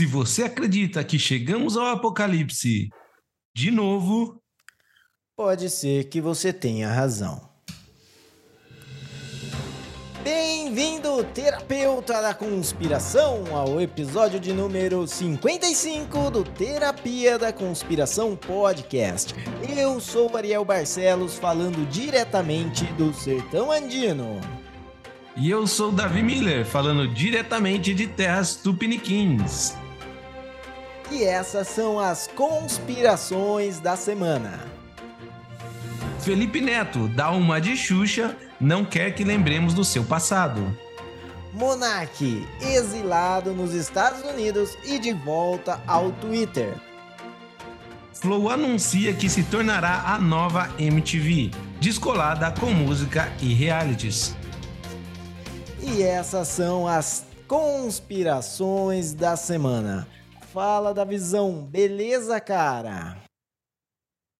Se você acredita que chegamos ao apocalipse de novo, pode ser que você tenha razão. Bem-vindo, terapeuta da conspiração, ao episódio de número 55 do Terapia da Conspiração Podcast. Eu sou Ariel Barcelos, falando diretamente do Sertão Andino. E eu sou Davi Miller, falando diretamente de terras tupiniquins. E essas são as conspirações da semana. Felipe Neto dá uma de Xuxa não quer que lembremos do seu passado. Monark, exilado nos Estados Unidos e de volta ao Twitter. Flow anuncia que se tornará a nova MTV, descolada com música e realities. E essas são as conspirações da semana. Fala da visão, beleza, cara?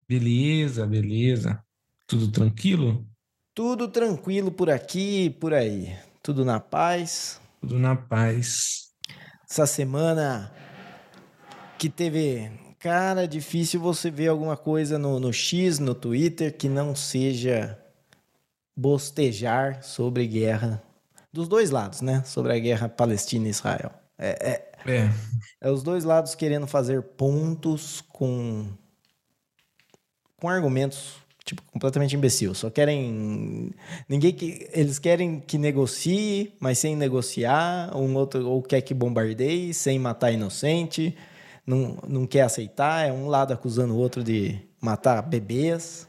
Beleza, beleza. Tudo tranquilo? Tudo tranquilo por aqui e por aí. Tudo na paz. Tudo na paz. Essa semana que teve. Cara, difícil você ver alguma coisa no, no X, no Twitter, que não seja bostejar sobre guerra. Dos dois lados, né? Sobre a guerra Palestina e Israel. É, é, é. é os dois lados querendo fazer pontos com, com argumentos tipo, completamente imbecil. Só querem. Ninguém que. Eles querem que negocie, mas sem negociar. Um outro, ou quer que bombardeie, sem matar inocente. Não, não quer aceitar. É um lado acusando o outro de matar bebês.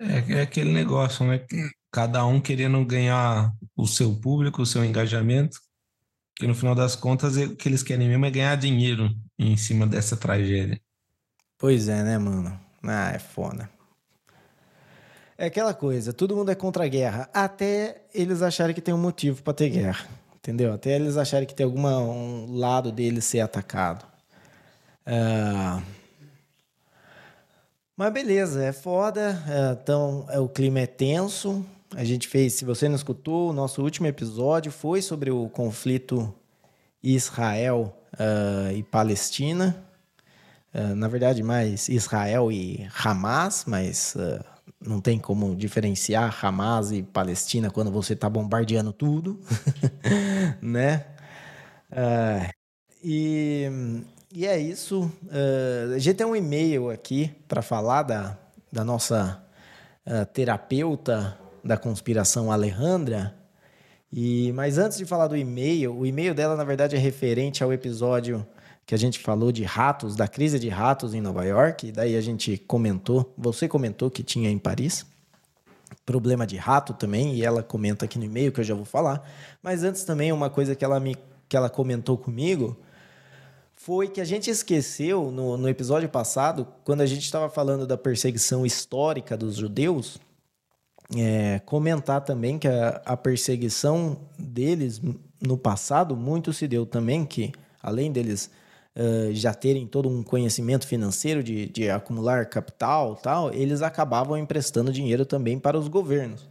É, é aquele negócio, né? Cada um querendo ganhar o seu público, o seu engajamento. Que no final das contas, o que eles querem mesmo é ganhar dinheiro em cima dessa tragédia. Pois é, né, mano? Ah, é foda. É aquela coisa, todo mundo é contra a guerra, até eles acharem que tem um motivo para ter guerra, entendeu? Até eles acharem que tem algum um lado deles ser atacado. Uh... Mas beleza, é foda. Uh, então, é, o clima é tenso. A gente fez, se você não escutou, o nosso último episódio foi sobre o conflito Israel uh, e Palestina. Uh, na verdade, mais Israel e Hamas, mas uh, não tem como diferenciar Hamas e Palestina quando você está bombardeando tudo, né? E, e é isso. a gente tem um e-mail aqui para falar da, da nossa terapeuta da conspiração, Alejandra. E, mas antes de falar do e-mail, o e-mail dela, na verdade, é referente ao episódio que a gente falou de ratos, da crise de ratos em Nova York, e daí a gente comentou, você comentou que tinha em Paris, problema de rato também, e ela comenta aqui no e-mail que eu já vou falar. Mas antes também uma coisa que ela me que ela comentou comigo foi que a gente esqueceu no, no episódio passado, quando a gente estava falando da perseguição histórica dos judeus, é, comentar também que a, a perseguição deles no passado muito se deu também que além deles uh, já terem todo um conhecimento financeiro de, de acumular capital tal, eles acabavam emprestando dinheiro também para os governos.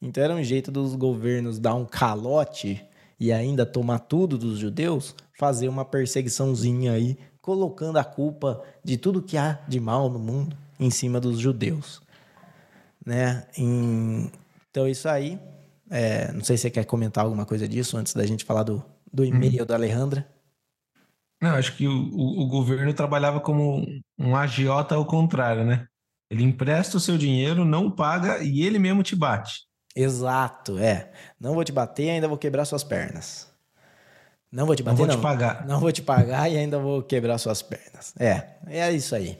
Então era um jeito dos governos dar um calote e ainda tomar tudo dos judeus, fazer uma perseguiçãozinha aí, colocando a culpa de tudo que há de mal no mundo em cima dos judeus. Né? Em... Então isso aí, é... não sei se você quer comentar alguma coisa disso antes da gente falar do, do e-mail hum. da Alejandra. Não, acho que o, o, o governo trabalhava como um agiota ao contrário, né? Ele empresta o seu dinheiro, não paga e ele mesmo te bate. Exato, é. Não vou te bater, ainda vou quebrar suas pernas. Não vou te bater, não. Vou não. te pagar. Não vou te pagar e ainda vou quebrar suas pernas. É, é isso aí.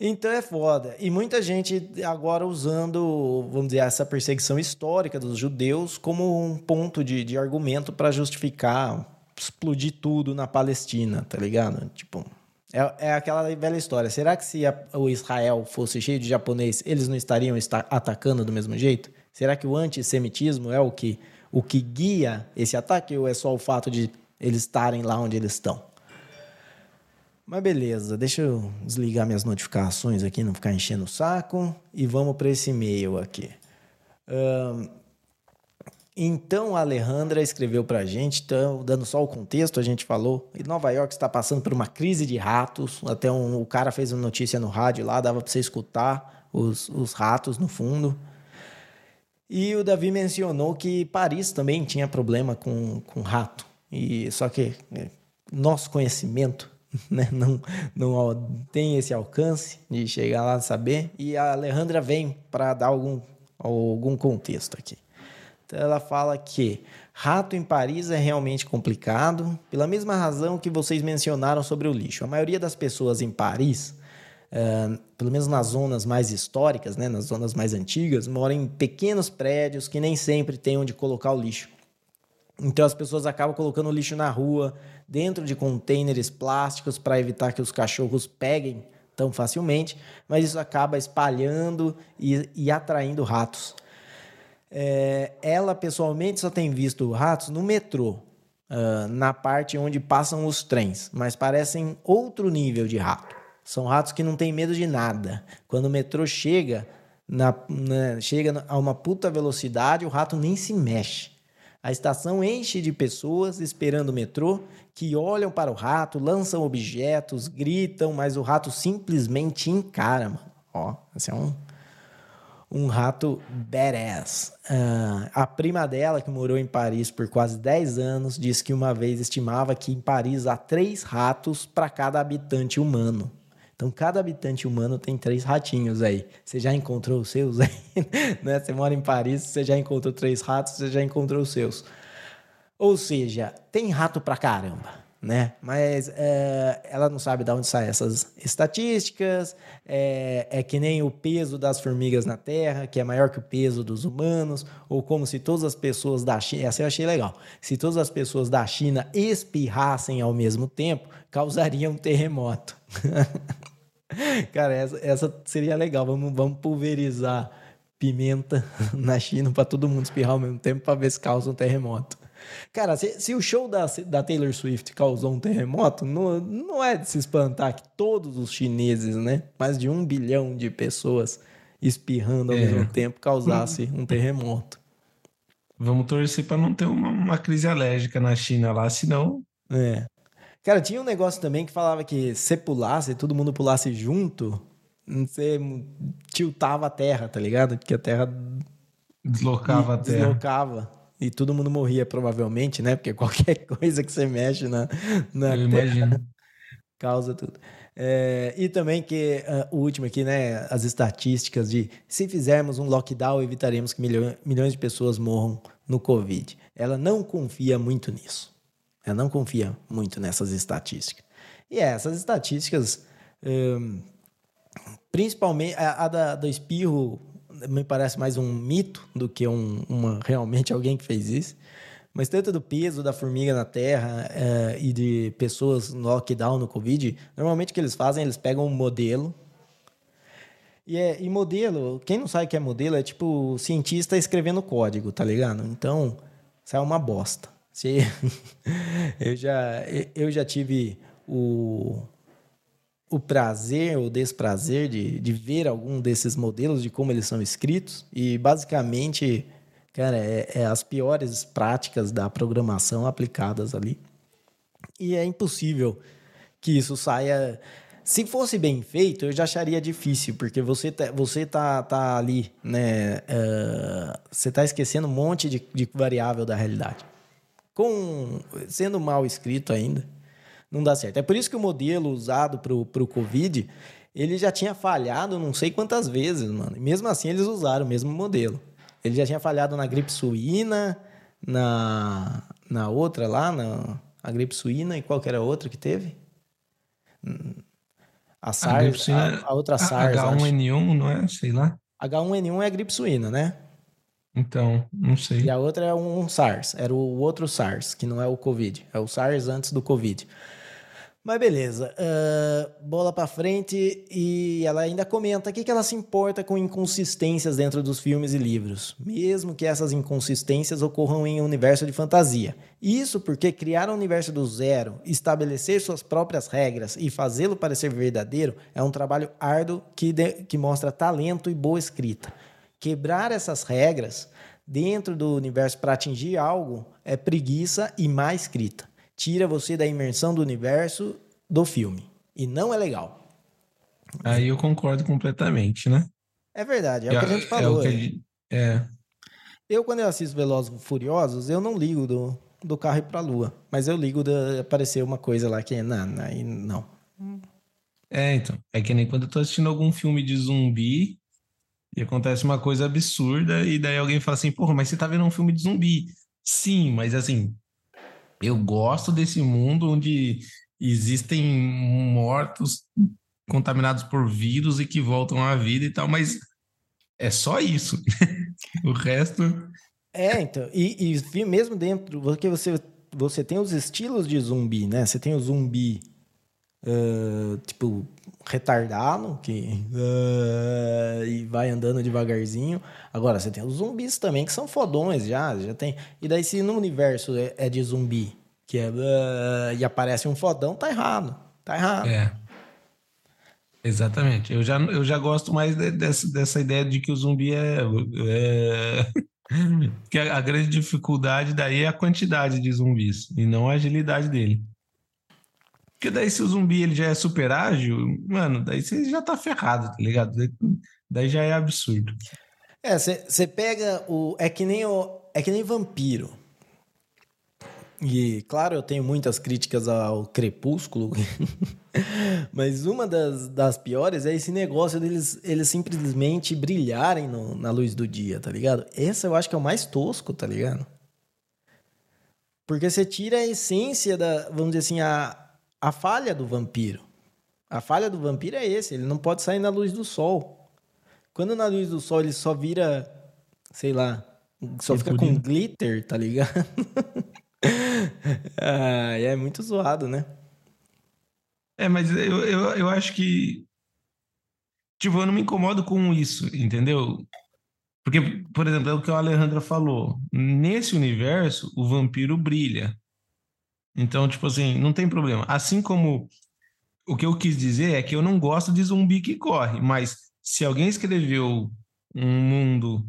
Então é foda. E muita gente agora usando, vamos dizer, essa perseguição histórica dos judeus como um ponto de, de argumento para justificar explodir tudo na Palestina, tá ligado? Tipo, é, é aquela velha história. Será que se a, o Israel fosse cheio de japonês, eles não estariam está, atacando do mesmo jeito? Será que o antissemitismo é o que, o que guia esse ataque ou é só o fato de eles estarem lá onde eles estão? Mas beleza, deixa eu desligar minhas notificações aqui, não ficar enchendo o saco. E vamos para esse e-mail aqui. Um, Então a Alejandra escreveu para a gente, então, dando só o contexto, a gente falou, e Nova York está passando por uma crise de ratos. Até um, o cara fez uma notícia no rádio lá, dava para você escutar os, os ratos no fundo. E o Davi mencionou que Paris também tinha problema com, com rato. E só que é, nosso conhecimento né, não, não tem esse alcance de chegar lá e saber. E a Alejandra vem para dar algum, algum contexto aqui. Então ela fala que rato em Paris é realmente complicado, pela mesma razão que vocês mencionaram sobre o lixo. A maioria das pessoas em Paris, uh, pelo menos nas zonas mais históricas, né, nas zonas mais antigas, moram em pequenos prédios que nem sempre têm onde colocar o lixo. Então as pessoas acabam colocando lixo na rua, dentro de contêineres plásticos para evitar que os cachorros peguem tão facilmente, mas isso acaba espalhando e, e atraindo ratos. É, ela pessoalmente só tem visto ratos no metrô, uh, na parte onde passam os trens, mas parecem outro nível de rato. São ratos que não têm medo de nada. Quando o metrô chega, na, na, chega a uma puta velocidade, o rato nem se mexe. A estação enche de pessoas esperando o metrô que olham para o rato, lançam objetos, gritam, mas o rato simplesmente encara, mano. Ó, esse é um, um rato badass. Uh, a prima dela, que morou em Paris por quase 10 anos, disse que uma vez estimava que em Paris há três ratos para cada habitante humano. Então, cada habitante humano tem três ratinhos aí. Você já encontrou os seus aí? né? Você mora em Paris, você já encontrou três ratos, você já encontrou os seus. Ou seja, tem rato pra caramba. Né? Mas é, ela não sabe de onde saem essas estatísticas. É, é, que nem o peso das formigas na Terra, que é maior que o peso dos humanos, ou como se todas as pessoas da China. Essa eu achei legal. Se todas as pessoas da China espirrassem ao mesmo tempo, causaria um terremoto. Cara, essa, essa seria legal. Vamos, vamos pulverizar pimenta na China para todo mundo espirrar ao mesmo tempo para ver se causa um terremoto. Cara, se, se, o show da, da Taylor Swift causou um terremoto, não, não é de se espantar que todos os chineses, né? Mais de um bilhão de pessoas espirrando ao é. mesmo tempo causasse um terremoto. Vamos torcer para não ter uma, uma, crise alérgica na China lá, senão. É. Cara, tinha um negócio também que falava que se pulasse, todo mundo pulasse junto, você tiltava a terra, tá ligado? Porque a terra. Deslocava a terra. Deslocava. E todo mundo morria, provavelmente, né? Porque qualquer coisa que você mexe na, na Eu terra imagino. causa tudo. É, e também que uh, o último aqui, né? As estatísticas de se fizermos um lockdown, evitaremos que milhões, milhões de pessoas morram no Covid. Ela não confia muito nisso. Não confia muito nessas estatísticas. E é, essas estatísticas, um, principalmente a, a da, do espirro, me parece mais um mito do que um, uma, realmente alguém que fez isso. Mas tanto do peso da formiga na terra é, e de pessoas no lockdown no Covid, normalmente o que eles fazem, eles pegam um modelo. E, é, e modelo, quem não sabe o que é modelo, é tipo cientista escrevendo código, tá ligado? Então, é uma bosta. Se, eu, já, eu já tive o, o prazer ou desprazer de, de ver algum desses modelos, de como eles são escritos, e basicamente, cara, é, é as piores práticas da programação aplicadas ali. E é impossível que isso saia. Se fosse bem feito, eu já acharia difícil, porque você tá, você tá, tá ali, né? Uh, você tá esquecendo um monte de, de variável da realidade com sendo mal escrito ainda, não dá certo. É por isso que o modelo usado para o Covid, ele já tinha falhado não sei quantas vezes, mano. E mesmo assim, eles usaram o mesmo modelo. Ele já tinha falhado na gripe suína, na, na outra lá, na a gripe suína e qual que era a outra que teve? A SARS, a, a, a outra SARS. H1N1, não é? Sei lá. H1N1 é a gripe suína, né? Então, não sei. E a outra é um SARS, era o outro SARS, que não é o Covid, é o SARS antes do Covid. Mas beleza, uh, bola para frente e ela ainda comenta aqui que ela se importa com inconsistências dentro dos filmes e livros, mesmo que essas inconsistências ocorram em um universo de fantasia. Isso porque criar um universo do zero, estabelecer suas próprias regras e fazê-lo parecer verdadeiro é um trabalho árduo que, que mostra talento e boa escrita. Quebrar essas regras dentro do universo para atingir algo é preguiça e má escrita. Tira você da imersão do universo do filme. E não é legal. Aí eu concordo completamente, né? É verdade, é, é o que a gente falou. É, gente, é. Eu, quando eu assisto Velozes Furiosos, eu não ligo do, do carro ir pra lua. Mas eu ligo de aparecer uma coisa lá que é. Não, não, não. É, então. É que nem quando eu tô assistindo algum filme de zumbi e acontece uma coisa absurda, e daí alguém fala assim, porra, mas você tá vendo um filme de zumbi. Sim, mas assim, eu gosto desse mundo onde existem mortos contaminados por vírus e que voltam à vida e tal, mas é só isso. o resto. É, então, e, e mesmo dentro, porque você, você tem os estilos de zumbi, né? Você tem o zumbi Uh, tipo, retardado, que uh, e vai andando devagarzinho. Agora, você tem os zumbis também, que são fodões já, já tem. E daí, se no universo é, é de zumbi, que é uh, e aparece um fodão, tá errado. Tá errado. É. Exatamente. Eu já, eu já gosto mais de, dessa, dessa ideia de que o zumbi é. é... que a, a grande dificuldade daí é a quantidade de zumbis e não a agilidade dele. Porque daí se o zumbi ele já é super ágil, mano, daí você já tá ferrado, tá ligado? Daí já é absurdo. É, você pega o. É que nem o. É que nem vampiro. E, claro, eu tenho muitas críticas ao Crepúsculo, mas uma das, das piores é esse negócio deles eles simplesmente brilharem no, na luz do dia, tá ligado? Esse eu acho que é o mais tosco, tá ligado? Porque você tira a essência da, vamos dizer assim, a, a falha do vampiro. A falha do vampiro é esse, ele não pode sair na luz do sol. Quando na luz do sol ele só vira, sei lá, só fica com glitter, tá ligado? ah, é muito zoado, né? É, mas eu, eu, eu acho que. Tipo, eu não me incomodo com isso, entendeu? Porque, por exemplo, é o que o Alejandro falou. Nesse universo, o vampiro brilha. Então, tipo assim, não tem problema. Assim como o que eu quis dizer é que eu não gosto de zumbi que corre, mas se alguém escreveu um mundo,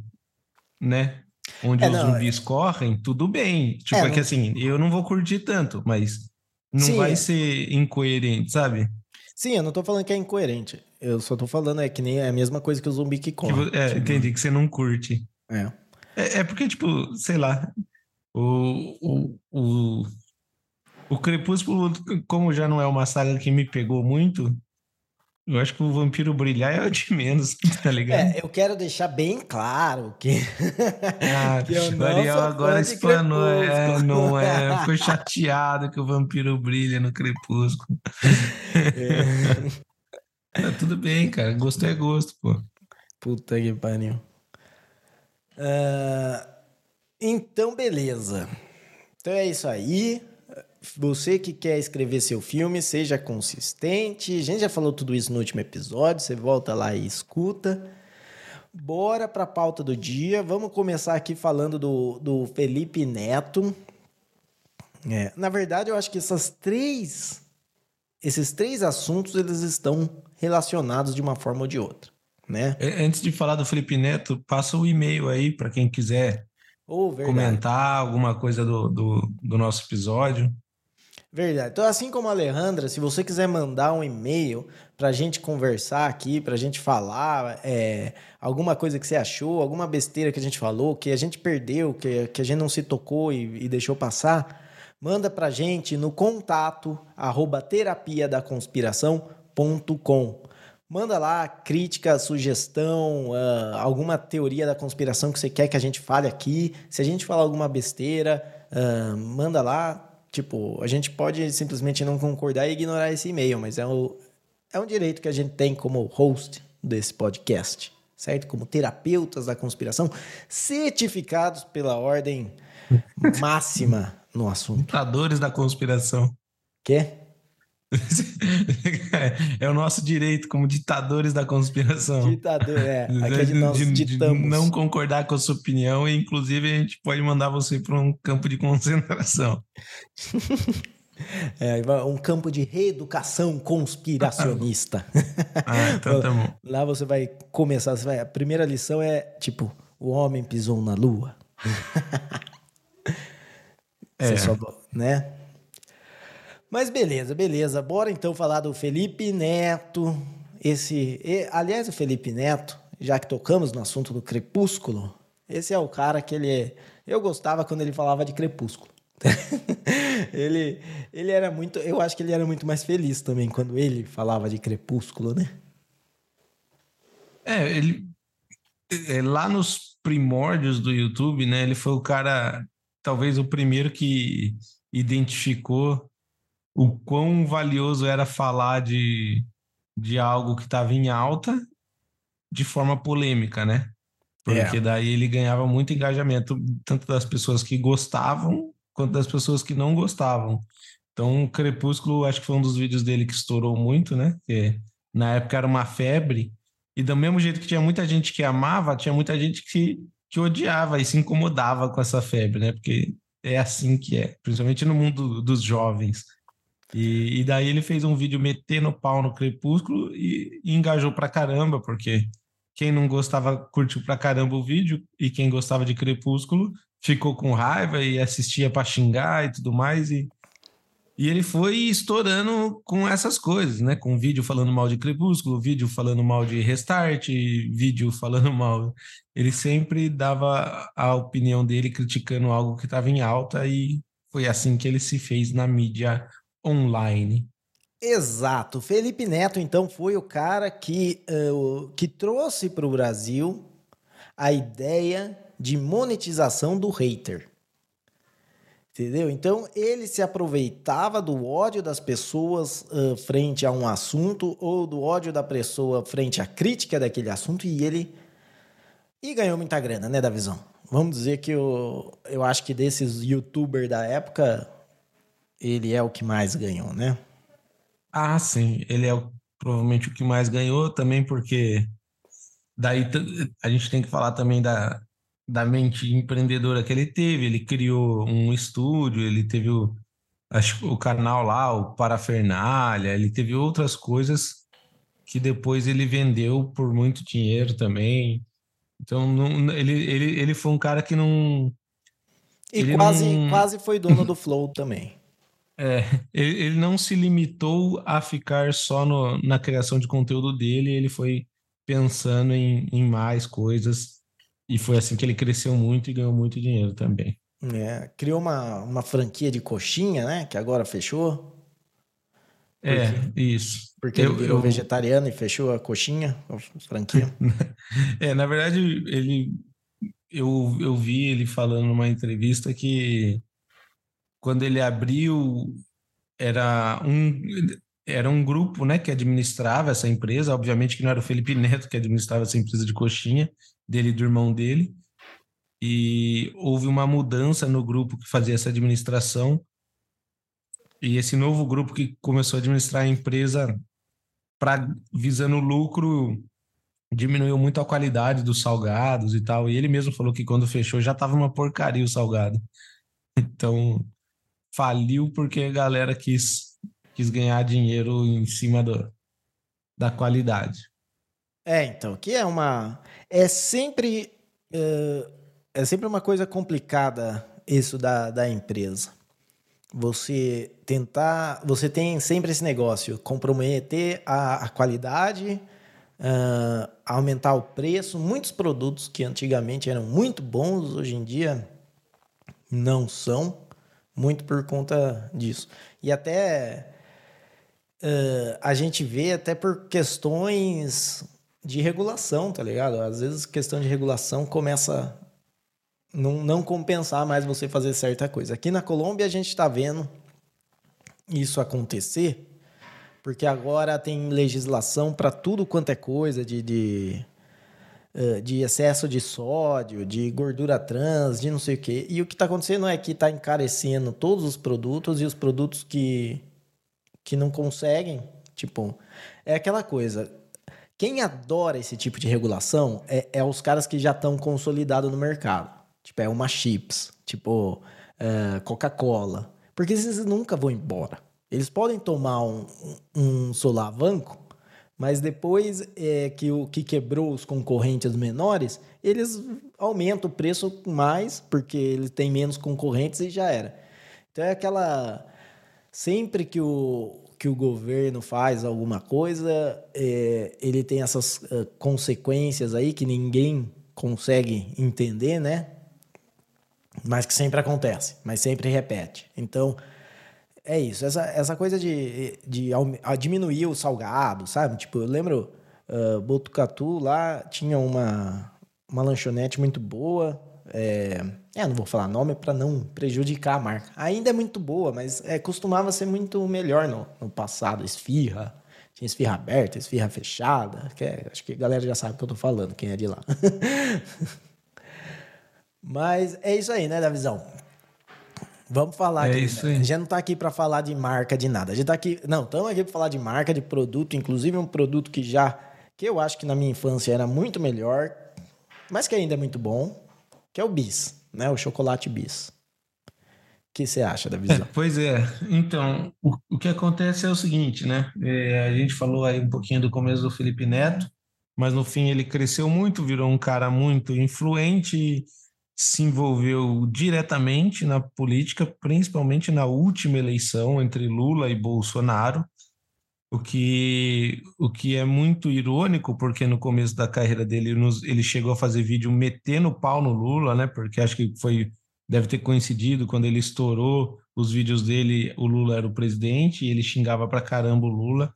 né, onde é, os não, zumbis é... correm, tudo bem. Tipo, é, é que assim, eu não vou curtir tanto, mas não Sim, vai é... ser incoerente, sabe? Sim, eu não tô falando que é incoerente. Eu só tô falando é que nem é a mesma coisa que o zumbi que corre. Que, é, tipo... entendi, que você não curte. É. é. É, porque, tipo, sei lá, o, o, o o Crepúsculo, como já não é uma saga que me pegou muito, eu acho que o Vampiro Brilhar é o de menos, tá ligado? É, eu quero deixar bem claro que. Ah, que não Ariel agora explanou, é, não é. Ficou chateado que o Vampiro brilha no Crepúsculo. É. tá tudo bem, cara. Gosto é gosto, pô. Puta que pariu. Uh, então, beleza. Então é isso aí. Você que quer escrever seu filme, seja consistente. A gente já falou tudo isso no último episódio, você volta lá e escuta. Bora para a pauta do dia. Vamos começar aqui falando do, do Felipe Neto. É, na verdade, eu acho que essas três, esses três assuntos eles estão relacionados de uma forma ou de outra, né? Antes de falar do Felipe Neto, passa o e-mail aí para quem quiser oh, comentar alguma coisa do, do, do nosso episódio. Verdade. Então, assim como a Alejandra, se você quiser mandar um e-mail para a gente conversar aqui, para a gente falar é, alguma coisa que você achou, alguma besteira que a gente falou, que a gente perdeu, que, que a gente não se tocou e, e deixou passar, manda para a gente no contato arroba terapia da conspiração.com. Manda lá crítica, sugestão, uh, alguma teoria da conspiração que você quer que a gente fale aqui. Se a gente falar alguma besteira, uh, manda lá, Tipo, a gente pode simplesmente não concordar e ignorar esse e-mail, mas é, o, é um direito que a gente tem como host desse podcast, certo? Como terapeutas da conspiração, certificados pela ordem máxima no assunto. Ditadores da conspiração. Quê? É o nosso direito como ditadores da conspiração. Ditador, é. Aqui é nós de, ditamos. De não concordar com a sua opinião e, inclusive, a gente pode mandar você para um campo de concentração. É, um campo de reeducação conspiracionista. ah, então tá bom. Lá você vai começar, você vai, a primeira lição é tipo, o homem pisou na lua. é. Só, né? Mas beleza, beleza. Bora então falar do Felipe Neto. Esse, e, aliás, o Felipe Neto, já que tocamos no assunto do Crepúsculo, esse é o cara que ele eu gostava quando ele falava de Crepúsculo. ele, ele era muito, eu acho que ele era muito mais feliz também quando ele falava de Crepúsculo, né? É, ele é, lá nos primórdios do YouTube, né? Ele foi o cara, talvez o primeiro que identificou o quão valioso era falar de, de algo que estava em alta de forma polêmica, né? Porque é. daí ele ganhava muito engajamento, tanto das pessoas que gostavam quanto das pessoas que não gostavam. Então, Crepúsculo, acho que foi um dos vídeos dele que estourou muito, né? Que na época era uma febre. E do mesmo jeito que tinha muita gente que amava, tinha muita gente que, que odiava e se incomodava com essa febre, né? Porque é assim que é, principalmente no mundo dos jovens. E, e daí ele fez um vídeo metendo pau no Crepúsculo e, e engajou pra caramba, porque quem não gostava curtiu pra caramba o vídeo e quem gostava de Crepúsculo ficou com raiva e assistia para xingar e tudo mais. E, e ele foi estourando com essas coisas, né? Com vídeo falando mal de Crepúsculo, vídeo falando mal de Restart, vídeo falando mal. Ele sempre dava a opinião dele criticando algo que estava em alta e foi assim que ele se fez na mídia online. Exato. Felipe Neto, então, foi o cara que, uh, que trouxe para o Brasil a ideia de monetização do hater. Entendeu? Então, ele se aproveitava do ódio das pessoas uh, frente a um assunto ou do ódio da pessoa frente à crítica daquele assunto e ele. E ganhou muita grana, né, Davizão? Vamos dizer que eu, eu acho que desses youtubers da época, ele é o que mais ganhou, né? Ah, sim. Ele é o, provavelmente o que mais ganhou também, porque daí a gente tem que falar também da, da mente empreendedora que ele teve. Ele criou um estúdio, ele teve o, acho, o canal lá, o Parafernália, ele teve outras coisas que depois ele vendeu por muito dinheiro também. Então, não, ele, ele, ele foi um cara que não. E quase, não... quase foi dono do Flow também. É, ele, não se limitou a ficar só no, na criação de conteúdo dele, ele foi pensando em, em mais coisas e foi assim que ele cresceu muito e ganhou muito dinheiro também. É, criou uma, uma franquia de coxinha, né? Que agora fechou. É, porque, é, isso. Porque eu, ele virou eu... vegetariano e fechou a coxinha, a franquia. é, na verdade, ele eu, eu vi ele falando numa entrevista que quando ele abriu, era um, era um grupo né, que administrava essa empresa, obviamente que não era o Felipe Neto que administrava essa empresa de coxinha, dele e do irmão dele, e houve uma mudança no grupo que fazia essa administração, e esse novo grupo que começou a administrar a empresa para visando lucro diminuiu muito a qualidade dos salgados e tal, e ele mesmo falou que quando fechou já estava uma porcaria o salgado. Então, faliu porque a galera quis, quis ganhar dinheiro em cima do, da qualidade. É, então, que é uma. É sempre. Uh, é sempre uma coisa complicada isso da, da empresa. Você tentar. Você tem sempre esse negócio, comprometer a, a qualidade, uh, aumentar o preço. Muitos produtos que antigamente eram muito bons, hoje em dia não são muito por conta disso. E até uh, a gente vê até por questões de regulação, tá ligado? Às vezes questão de regulação começa não, não compensar mais você fazer certa coisa. Aqui na Colômbia a gente está vendo isso acontecer, porque agora tem legislação para tudo quanto é coisa de, de eh, de excesso de sódio, de gordura trans, de não sei o quê. E o que está acontecendo é que está encarecendo todos os produtos e os produtos que, que não conseguem, tipo, é aquela coisa. Quem adora esse tipo de regulação é, é os caras que já estão consolidados no mercado. Tipo, é uma chips, tipo, é, Coca-Cola. Porque esses nunca vão embora. Eles podem tomar um, um solavanco, Mas depois é, que o que quebrou os concorrentes menores, eles aumentam o preço mais, porque eles têm menos concorrentes e já era. Então é aquela. Sempre que o, que o governo faz alguma coisa, é, ele tem essas uh, consequências aí que ninguém consegue entender, né? Mas que sempre acontece, mas sempre repete. Então, é isso. Essa, essa coisa de, de, diminuir o salgado, sabe? Tipo, eu lembro, uh, Botucatu lá tinha uma, uma lanchonete muito boa. É, é não vou falar nome para não prejudicar a marca. Ainda é muito boa, mas é, costumava ser muito melhor no, no passado. Esfirra, tinha esfirra aberta, esfirra fechada. Que é, acho que a galera já sabe o que eu tô falando, quem é de lá. mas é isso aí, né, da visão. Vamos falar é aqui. Isso aí. A gente não está aqui para falar de marca de nada. A gente tá aqui, não, estamos aqui para falar de marca, de produto, inclusive um produto que já que eu acho que na minha infância era muito melhor, mas que ainda é muito bom, que é o bis, né? O chocolate bis. O que você acha da visão? É, pois é. Então, o, o, que acontece é o seguinte, né? É, a gente falou aí um pouquinho do começo do Felipe Neto, mas no fim ele cresceu muito, virou um cara muito influente se envolveu diretamente na política, principalmente na última eleição entre Lula e Bolsonaro, o que, o que é muito irônico, porque no começo da carreira dele ele chegou a fazer vídeo metendo pau no Lula, né? Porque acho que foi deve ter coincidido quando ele estourou os vídeos dele, o Lula era o presidente e ele xingava pra caramba o Lula.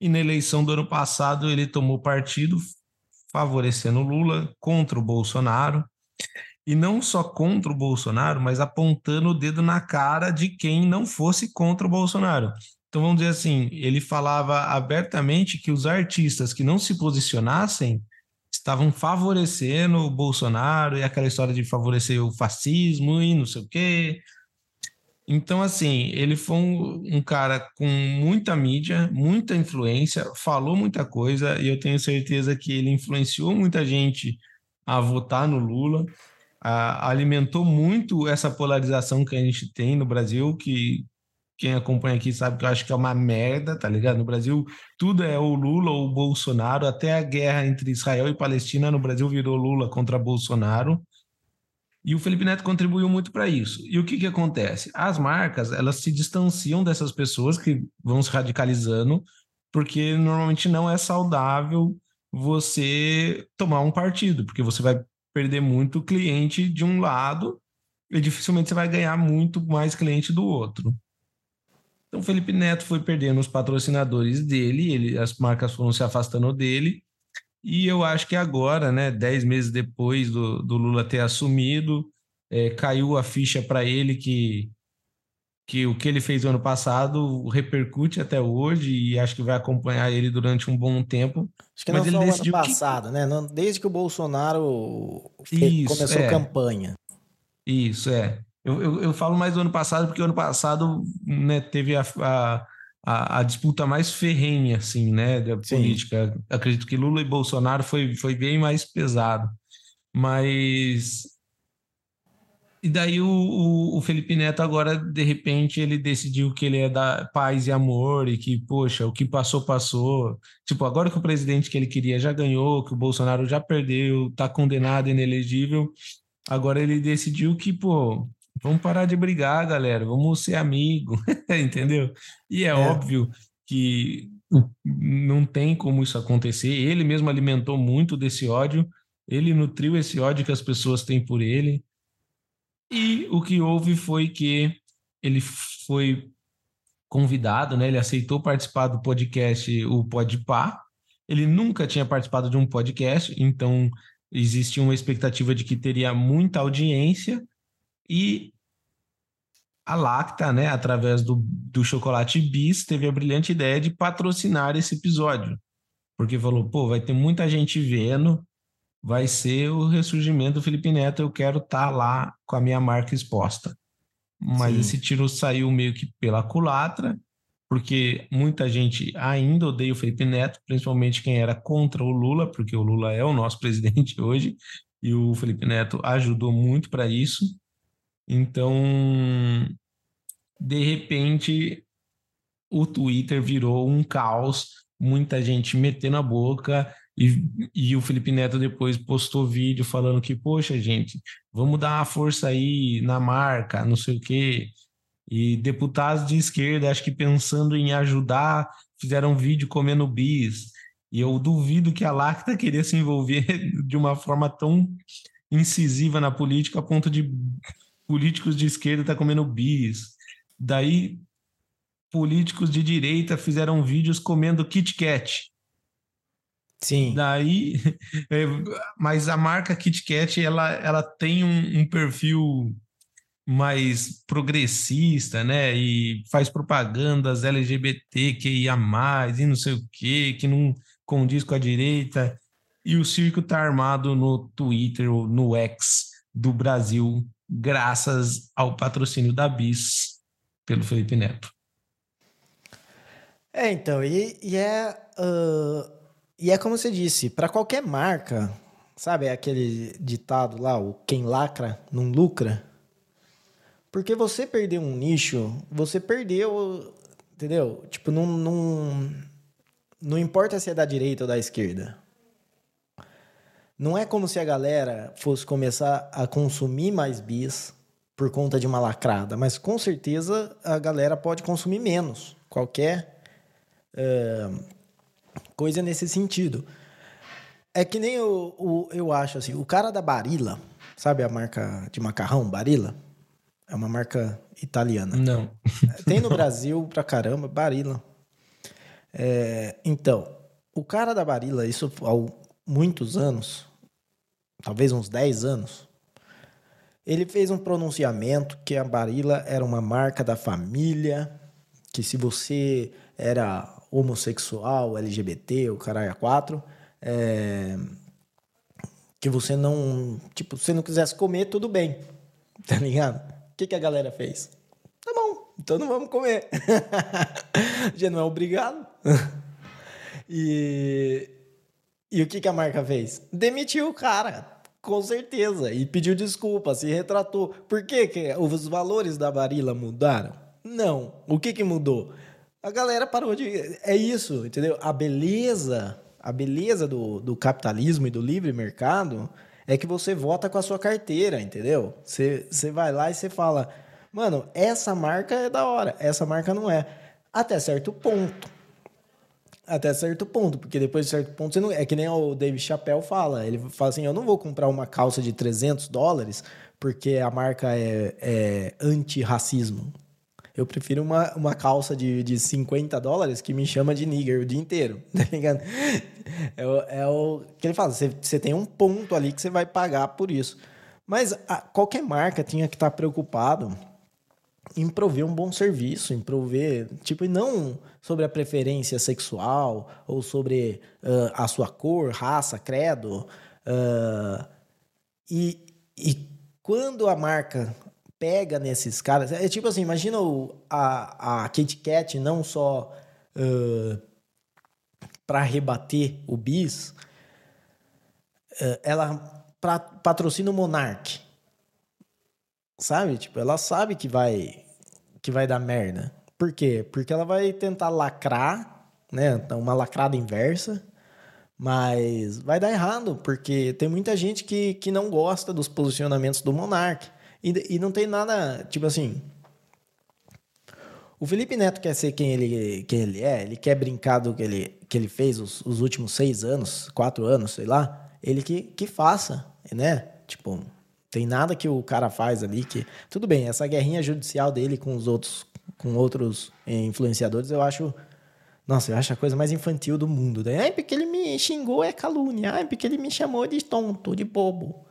E na eleição do ano passado ele tomou partido favorecendo o Lula contra o Bolsonaro e não só contra o Bolsonaro, mas apontando o dedo na cara de quem não fosse contra o Bolsonaro. Então vamos dizer assim, ele falava abertamente que os artistas que não se posicionassem estavam favorecendo o Bolsonaro e aquela história de favorecer o fascismo e não sei o quê. Então, assim, ele foi um, um, cara com muita mídia, muita influência, falou muita coisa, e eu tenho certeza que ele influenciou muita gente a votar no Lula alimentou muito essa polarização que a gente tem no Brasil, que quem acompanha aqui sabe que eu acho que é uma merda, tá ligado? No Brasil, tudo é o Lula ou o Bolsonaro, até a guerra entre Israel e Palestina no Brasil virou Lula contra Bolsonaro. E o Felipe Neto contribuiu muito para isso. E o que, que acontece? As marcas, elas se distanciam dessas pessoas que vão se radicalizando, porque normalmente não é saudável você tomar um partido, porque você vai perder muito cliente de um lado e dificilmente você vai ganhar muito mais cliente do outro. Então, Felipe Neto foi perdendo os patrocinadores dele, ele, as marcas foram se afastando dele, e eu acho que agora, né, dez meses depois do, do Lula ter assumido, é, caiu a ficha para ele que que o que ele fez no ano passado repercute até hoje e acho que vai acompanhar ele durante um bom tempo. Acho que não Mas só o ano passado, que... né? Desde que o Bolsonaro Isso, começou é. a campanha. Isso, é. Eu, eu, eu, falo mais do ano passado porque o ano passado né, teve a, a, a, a, disputa mais ferrenha, assim, né, da Sim. política. Acredito que Lula e Bolsonaro foi, foi bem mais pesado. Mas e daí o, o, o, Felipe Neto agora, de repente, ele decidiu que ele é da paz e amor e que, poxa, o que passou, passou. Tipo, agora que o presidente que ele queria já ganhou, que o Bolsonaro já perdeu, tá condenado, inelegível, agora ele decidiu que, pô, vamos parar de brigar, galera, vamos ser amigo, entendeu? E é, é óbvio que não tem como isso acontecer. Ele mesmo alimentou muito desse ódio, ele nutriu esse ódio que as pessoas têm por ele. E o que houve foi que ele foi convidado, né? Ele aceitou participar do podcast, o Podpah. Ele nunca tinha participado de um podcast, então existia uma expectativa de que teria muita audiência e a Lacta, né, através do, do Chocolate Bis, teve a brilhante ideia de patrocinar esse episódio. Porque falou, pô, vai ter muita gente vendo, vai ser o ressurgimento do Felipe Neto. Eu quero estar tá lá com a minha marca exposta. Mas Sim. esse tiro saiu meio que pela culatra, porque muita gente ainda odeia o Felipe Neto, principalmente quem era contra o Lula, porque o Lula é o nosso presidente hoje, e o Felipe Neto ajudou muito para isso. Então, de repente, o Twitter virou um caos muita gente metendo a boca e, e o Felipe Neto depois postou vídeo falando que, poxa, gente, vamos dar uma força aí na marca, não sei o quê. E deputados de esquerda, acho que pensando em ajudar, fizeram um vídeo comendo bis. E eu duvido que a Lacta queria se envolver de uma forma tão incisiva na política a ponto de políticos de esquerda estar tá comendo bis. Daí, políticos de direita fizeram vídeos comendo Kit Kat. Sim. Daí, é, mas a marca Kit Kat, ela, ela tem um, um perfil mais progressista, né? E faz propagandas LGBTQIA+, e não sei o quê, que não condiz com a direita. E o circo tá armado no Twitter ou no X do Brasil, graças ao patrocínio da BIS pelo Felipe Neto. É, então, e, e é. Uh, e é como você disse, para qualquer marca, sabe aquele ditado lá, o quem lacra não lucra? Porque você perdeu um nicho, você perdeu, entendeu? Tipo, não, não, não importa se é da direita ou da esquerda. Não é como se a galera fosse começar a consumir mais bis por conta de uma lacrada, mas com certeza a galera pode consumir menos. Qualquer uh, coisa nesse sentido. É que nem o, o, eu acho assim, o cara da Barilla, sabe a marca de macarrão, Barilla? É uma marca italiana. Não. Tem no Brasil pra caramba, Barilla. É, então, o cara da Barilla, isso há muitos anos, talvez uns 10 anos, ele fez um pronunciamento que a Barilla era uma marca da família, que se você era homossexual, LGBT, o caralho 4, é, que você não, tipo, se não quisesse comer, tudo bem, tá ligado? que, que a galera fez? Tá bom, então não vamos comer. Já não é obrigado. e, e o que, que a marca fez? Demitiu o cara, com certeza, e pediu desculpa, se retratou. Por que, que os valores da Barilla mudaram? Não. O que, que mudou? A galera parou de. É isso, entendeu? A beleza, a beleza do, do capitalismo e do livre mercado é que você vota com a sua carteira, entendeu? Você, você vai lá e você fala, mano, essa marca é da hora, essa marca não é. Até certo ponto. Até certo ponto, porque depois de certo ponto você não. É que nem o David Chappelle fala. Ele fala assim: eu não vou comprar uma calça de 300 dólares porque a marca é, é anti-racismo. Eu prefiro uma, uma calça de, de 50 dólares que me chama de nigger o dia inteiro, tá ligado? É o, é o que ele fala, você, tem um ponto ali que você vai pagar por isso. Mas a, qualquer marca tinha que estar preocupado em prover um bom serviço, em prover, tipo, e não sobre a preferência sexual ou sobre uh, a sua cor, raça, credo. Uh, e, e quando a marca pega nesses caras. É tipo assim, imagina o, a, a Kit Kat não só uh, para rebater o bis, uh, ela pra, patrocina o Monark. Sabe? Tipo, ela sabe que vai que vai dar merda. Por quê? Porque ela vai tentar lacrar, né? Uma lacrada inversa. Mas vai dar errado, porque tem muita gente que, que não gosta dos posicionamentos do Monark. E, e não tem nada, tipo assim. O Felipe Neto quer ser quem ele, quem ele é, ele quer brincar do que ele, que ele fez os, os últimos seis anos, quatro anos, sei lá. Ele que, que faça, né? Tipo, tem nada que o cara faz ali que. Tudo bem, essa guerrinha judicial dele com os outros, com outros influenciadores, eu acho. Nossa, eu acho a coisa mais infantil do mundo. Ai, porque ele me xingou é calúnia. Ai, porque ele me chamou de tonto, de bobo.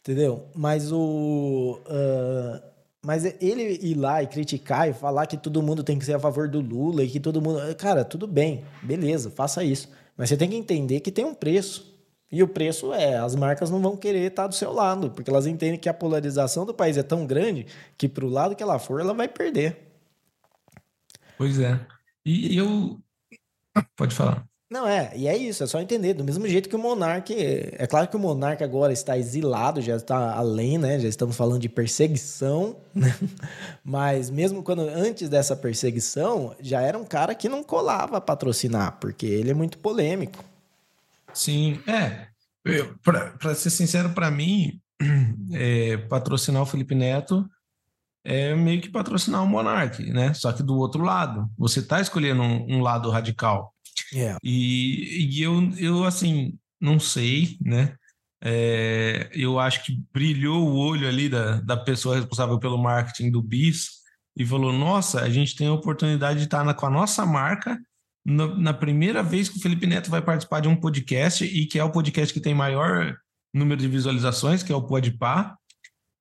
Entendeu? Mas o. Uh, mas ele ir lá e criticar e falar que todo mundo tem que ser a favor do Lula e que todo mundo. Cara, tudo bem, beleza, faça isso. Mas você tem que entender que tem um preço. E o preço é, as marcas não vão querer estar do seu lado, porque elas entendem que a polarização do país é tão grande que para o lado que ela for, ela vai perder. Pois é. E eu. Pode falar. Não, é, e é isso, é só entender. Do mesmo jeito que o Monark. É claro que o Monark agora está exilado, já está além, né? Já estamos falando de perseguição, né? Mas mesmo quando antes dessa perseguição, já era um cara que não colava a patrocinar, porque ele é muito polêmico. Sim, é. Para ser sincero, para mim, é, patrocinar o Felipe Neto é meio que patrocinar o Monark, né? Só que do outro lado. Você está escolhendo um, um lado radical. Yeah. E, e eu, eu, assim, não sei, né? É, eu acho que brilhou o olho ali da, da pessoa responsável pelo marketing do BIS e falou: Nossa, a gente tem a oportunidade de estar na, com a nossa marca na, na, primeira vez que o Felipe Neto vai participar de um podcast e que é o podcast que tem maior número de visualizações, que é o Podpah.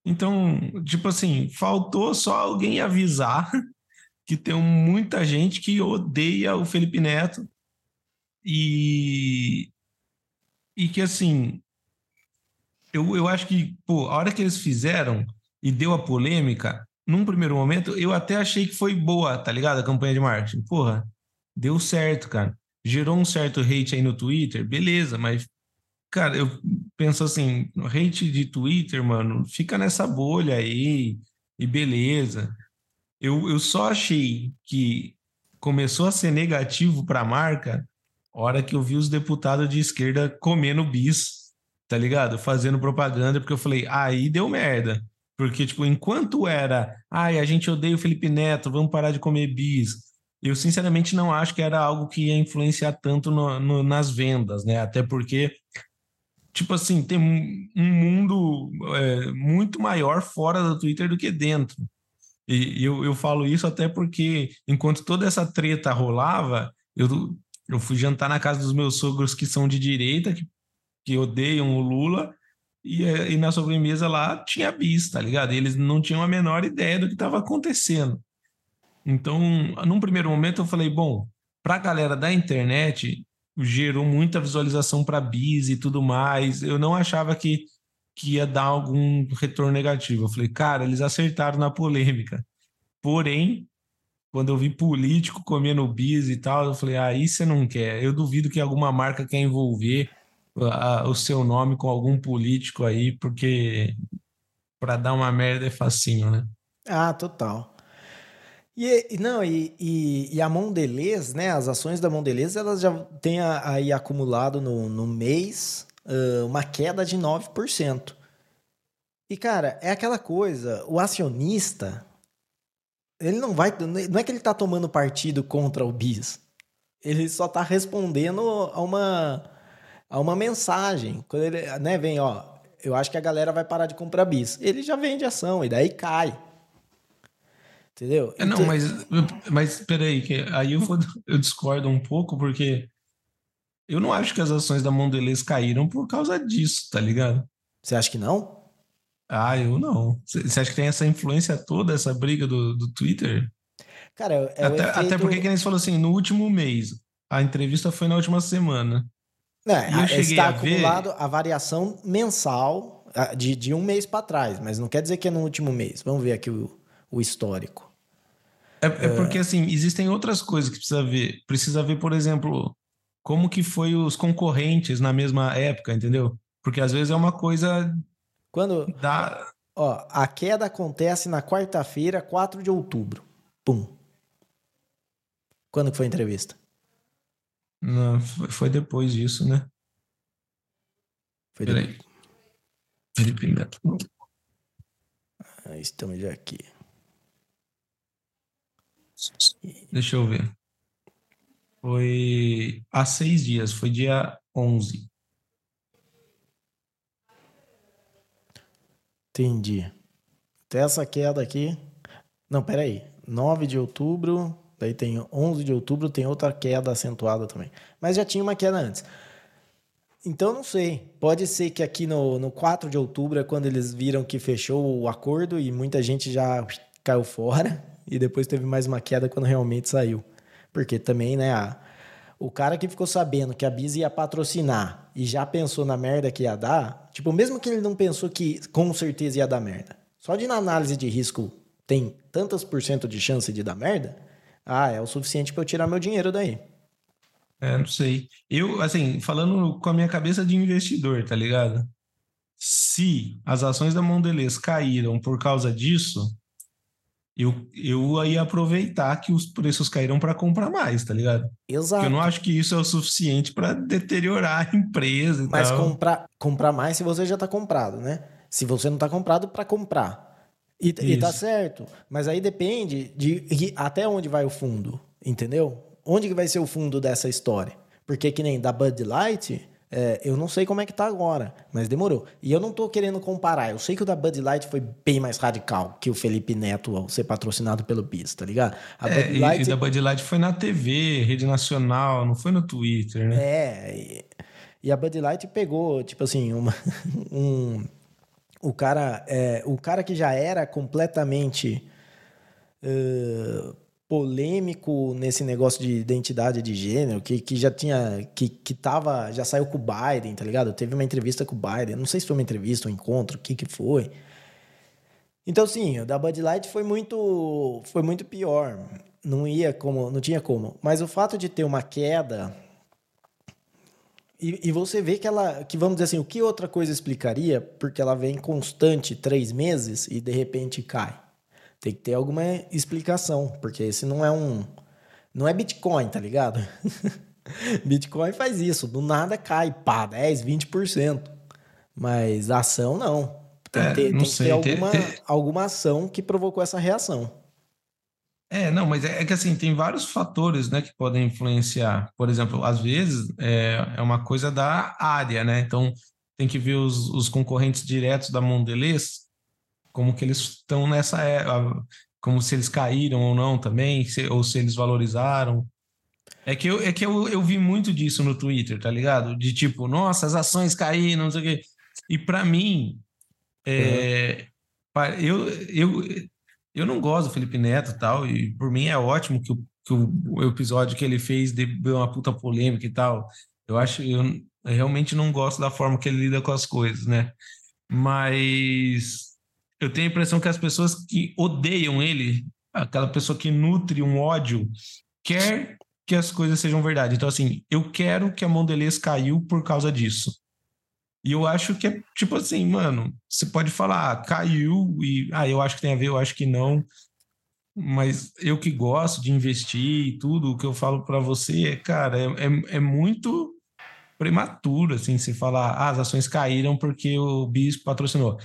Então, tipo assim, faltou só alguém avisar que tem muita gente que odeia o Felipe Neto e, e que, assim, eu, eu acho que, pô, a hora que eles fizeram e deu a polêmica, num primeiro momento, eu até achei que foi boa, tá ligado? A campanha de marketing. Porra, deu certo, cara. Gerou um certo hate aí no Twitter, beleza, mas, cara, eu penso assim, hate de Twitter, mano, fica nessa bolha aí e beleza. Eu, eu só achei que começou a ser negativo para a marca hora que eu vi os deputados de esquerda comendo bis, tá ligado? Fazendo propaganda, porque eu falei, aí deu merda. Porque, tipo, enquanto era, ai, a gente odeia o Felipe Neto, vamos parar de comer bis. Eu, sinceramente, não acho que era algo que ia influenciar tanto no, no, nas vendas, né? Até porque, tipo assim, tem um mundo é, muito maior fora do Twitter do que dentro. E eu, eu falo isso até porque, enquanto toda essa treta rolava, eu eu fui jantar na casa dos meus sogros que são de direita, que, que odeiam o Lula, e, e na sobremesa lá tinha bis, tá ligado? Eles não tinham a menor ideia do que estava acontecendo. Então, num primeiro momento, eu falei: bom, para a galera da internet, gerou muita visualização para bis e tudo mais. Eu não achava que, que ia dar algum retorno negativo. Eu falei, cara, eles acertaram na polêmica. Porém, quando eu vi político comendo bis e tal, eu falei, ah, isso você não quer. Eu duvido que alguma marca quer envolver a, o seu nome com algum político aí, porque para dar uma merda é facinho, né? Ah, total. E, não, e, e, e, a Mondelez, né? As ações da Mondelez, elas já têm aí acumulado no, no mês uh, uma queda de 9%. E, cara, é aquela coisa, o acionista, ele não vai. Não é que ele está tomando partido contra o bis. Ele só está respondendo a uma, a uma mensagem. Quando ele né, vem, ó, eu acho que a galera vai parar de comprar bis. Ele já vende ação e daí cai. Entendeu? É, não, então... mas, mas peraí, que aí eu, vou, eu discordo um pouco, porque eu não acho que as ações da Mondelez caíram por causa disso, tá ligado? Você acha que não? Ah, eu não. Você acha que tem essa influência toda, essa briga do, do Twitter? Cara, é até, efeito... até porque, que eles falou assim, no último mês. A entrevista foi na última semana. É, está acumulado ver... a variação mensal de, de um mês para trás, mas não quer dizer que é no último mês. Vamos ver aqui o, o histórico. É, é, porque, assim, existem outras coisas que precisa ver. Precisa ver, por exemplo, como que foi os concorrentes na mesma época, entendeu? Porque às vezes é uma coisa quando. Dá... Ó, a queda acontece na quarta-feira, 4 de outubro. Pum. Quando que foi a entrevista? Não, foi depois disso, né? Foi Peraí. Felipe Neto. Ah, estamos já aqui. Deixa eu ver. Foi há seis dias, foi dia 11. Entendi. Até essa queda aqui. Não, peraí. 9 de outubro, daí tem 11 de outubro, tem outra queda acentuada também. Mas já tinha uma queda antes. Então não sei. Pode ser que aqui no, no 4 de outubro é quando eles viram que fechou o acordo e muita gente já caiu fora. E depois teve mais uma queda quando realmente saiu. Porque também, né, a, o cara que ficou sabendo que a Biz ia patrocinar e já pensou na merda que ia dar, tipo, mesmo que ele não pensou que com certeza ia dar merda, só de na análise de risco tem tantas por cento de chance de dar merda, ah, é o suficiente para eu tirar meu dinheiro daí. É, não sei. Eu, assim, falando com a minha cabeça de investidor, tá ligado? Se as ações da Mondelez caíram por causa disso, eu, eu ia aproveitar que os preços caíram para comprar mais, tá ligado? Exato. Porque eu não acho que isso é o suficiente para deteriorar a empresa. Mas tal. comprar, comprar mais se você já está comprado, né? Se você não está comprado, para comprar. E, e tá certo. Mas aí depende de, de até onde vai o fundo, entendeu? Onde que vai ser o fundo dessa história? Porque que nem da Bud Light, é, eu não sei como é que tá agora, mas demorou. E eu não tô querendo comparar. Eu sei que o da Bud Light foi bem mais radical que o Felipe Neto ao ser patrocinado pelo BIS, tá ligado? A é, Bud Light... E, da Bud Light foi na TV, rede nacional, não foi no Twitter, né? É, e, e a Bud Light pegou, tipo assim, uma, um... O cara, é, o cara que já era completamente... Uh, polêmico nesse negócio de identidade de gênero, que, que já tinha, que, que tava, já saiu com o Biden, tá ligado? Teve uma entrevista com o Biden, não sei se foi uma entrevista, um encontro, o que que foi. Então, sim, o da Bud Light foi muito, foi muito pior. Não ia como, não tinha como. Mas o fato de ter uma queda e, e, você vê que ela, que vamos dizer assim, o que outra coisa explicaria? Porque ela vem constante três meses e de repente cai. Tem que ter alguma explicação, porque esse não é um. Não é Bitcoin, tá ligado? Bitcoin faz isso, do nada cai, pá, 10, 20%. Mas a ação não. Tem, é, ter, tem que ter alguma, tem... alguma ação que provocou essa reação. É, não, mas é, é, que assim, tem vários fatores, né, que podem influenciar. Por exemplo, às vezes é, é uma coisa da área, né? Então, tem que ver os, os concorrentes diretos da Mondelez, como que eles estão nessa é, como se eles caíram ou não também, se, ou se eles valorizaram. É que, eu, é que eu, eu vi muito disso no Twitter, tá ligado? De tipo, nossa, as ações caíram, não sei o quê. E para mim, é, uhum. eu, eu, eu não gosto do Felipe Neto e tal, e por mim é ótimo que o, que o, episódio que ele fez deu uma puta polêmica e tal. Eu acho, eu, eu realmente não gosto da forma que ele lida com as coisas, né? Mas eu tenho a impressão que as pessoas que odeiam ele, aquela pessoa que nutre um ódio, quer que as coisas sejam verdade. Então, assim, eu quero que a Mondelez caiu por causa disso. E eu acho que é tipo assim, mano, você pode falar, ah, caiu, e ah, eu acho que tem a ver, eu acho que não. Mas eu que gosto de investir e tudo, o que eu falo para você, cara, é, é, é, muito prematuro, assim, se falar, ah, as ações caíram porque o bispo patrocinou.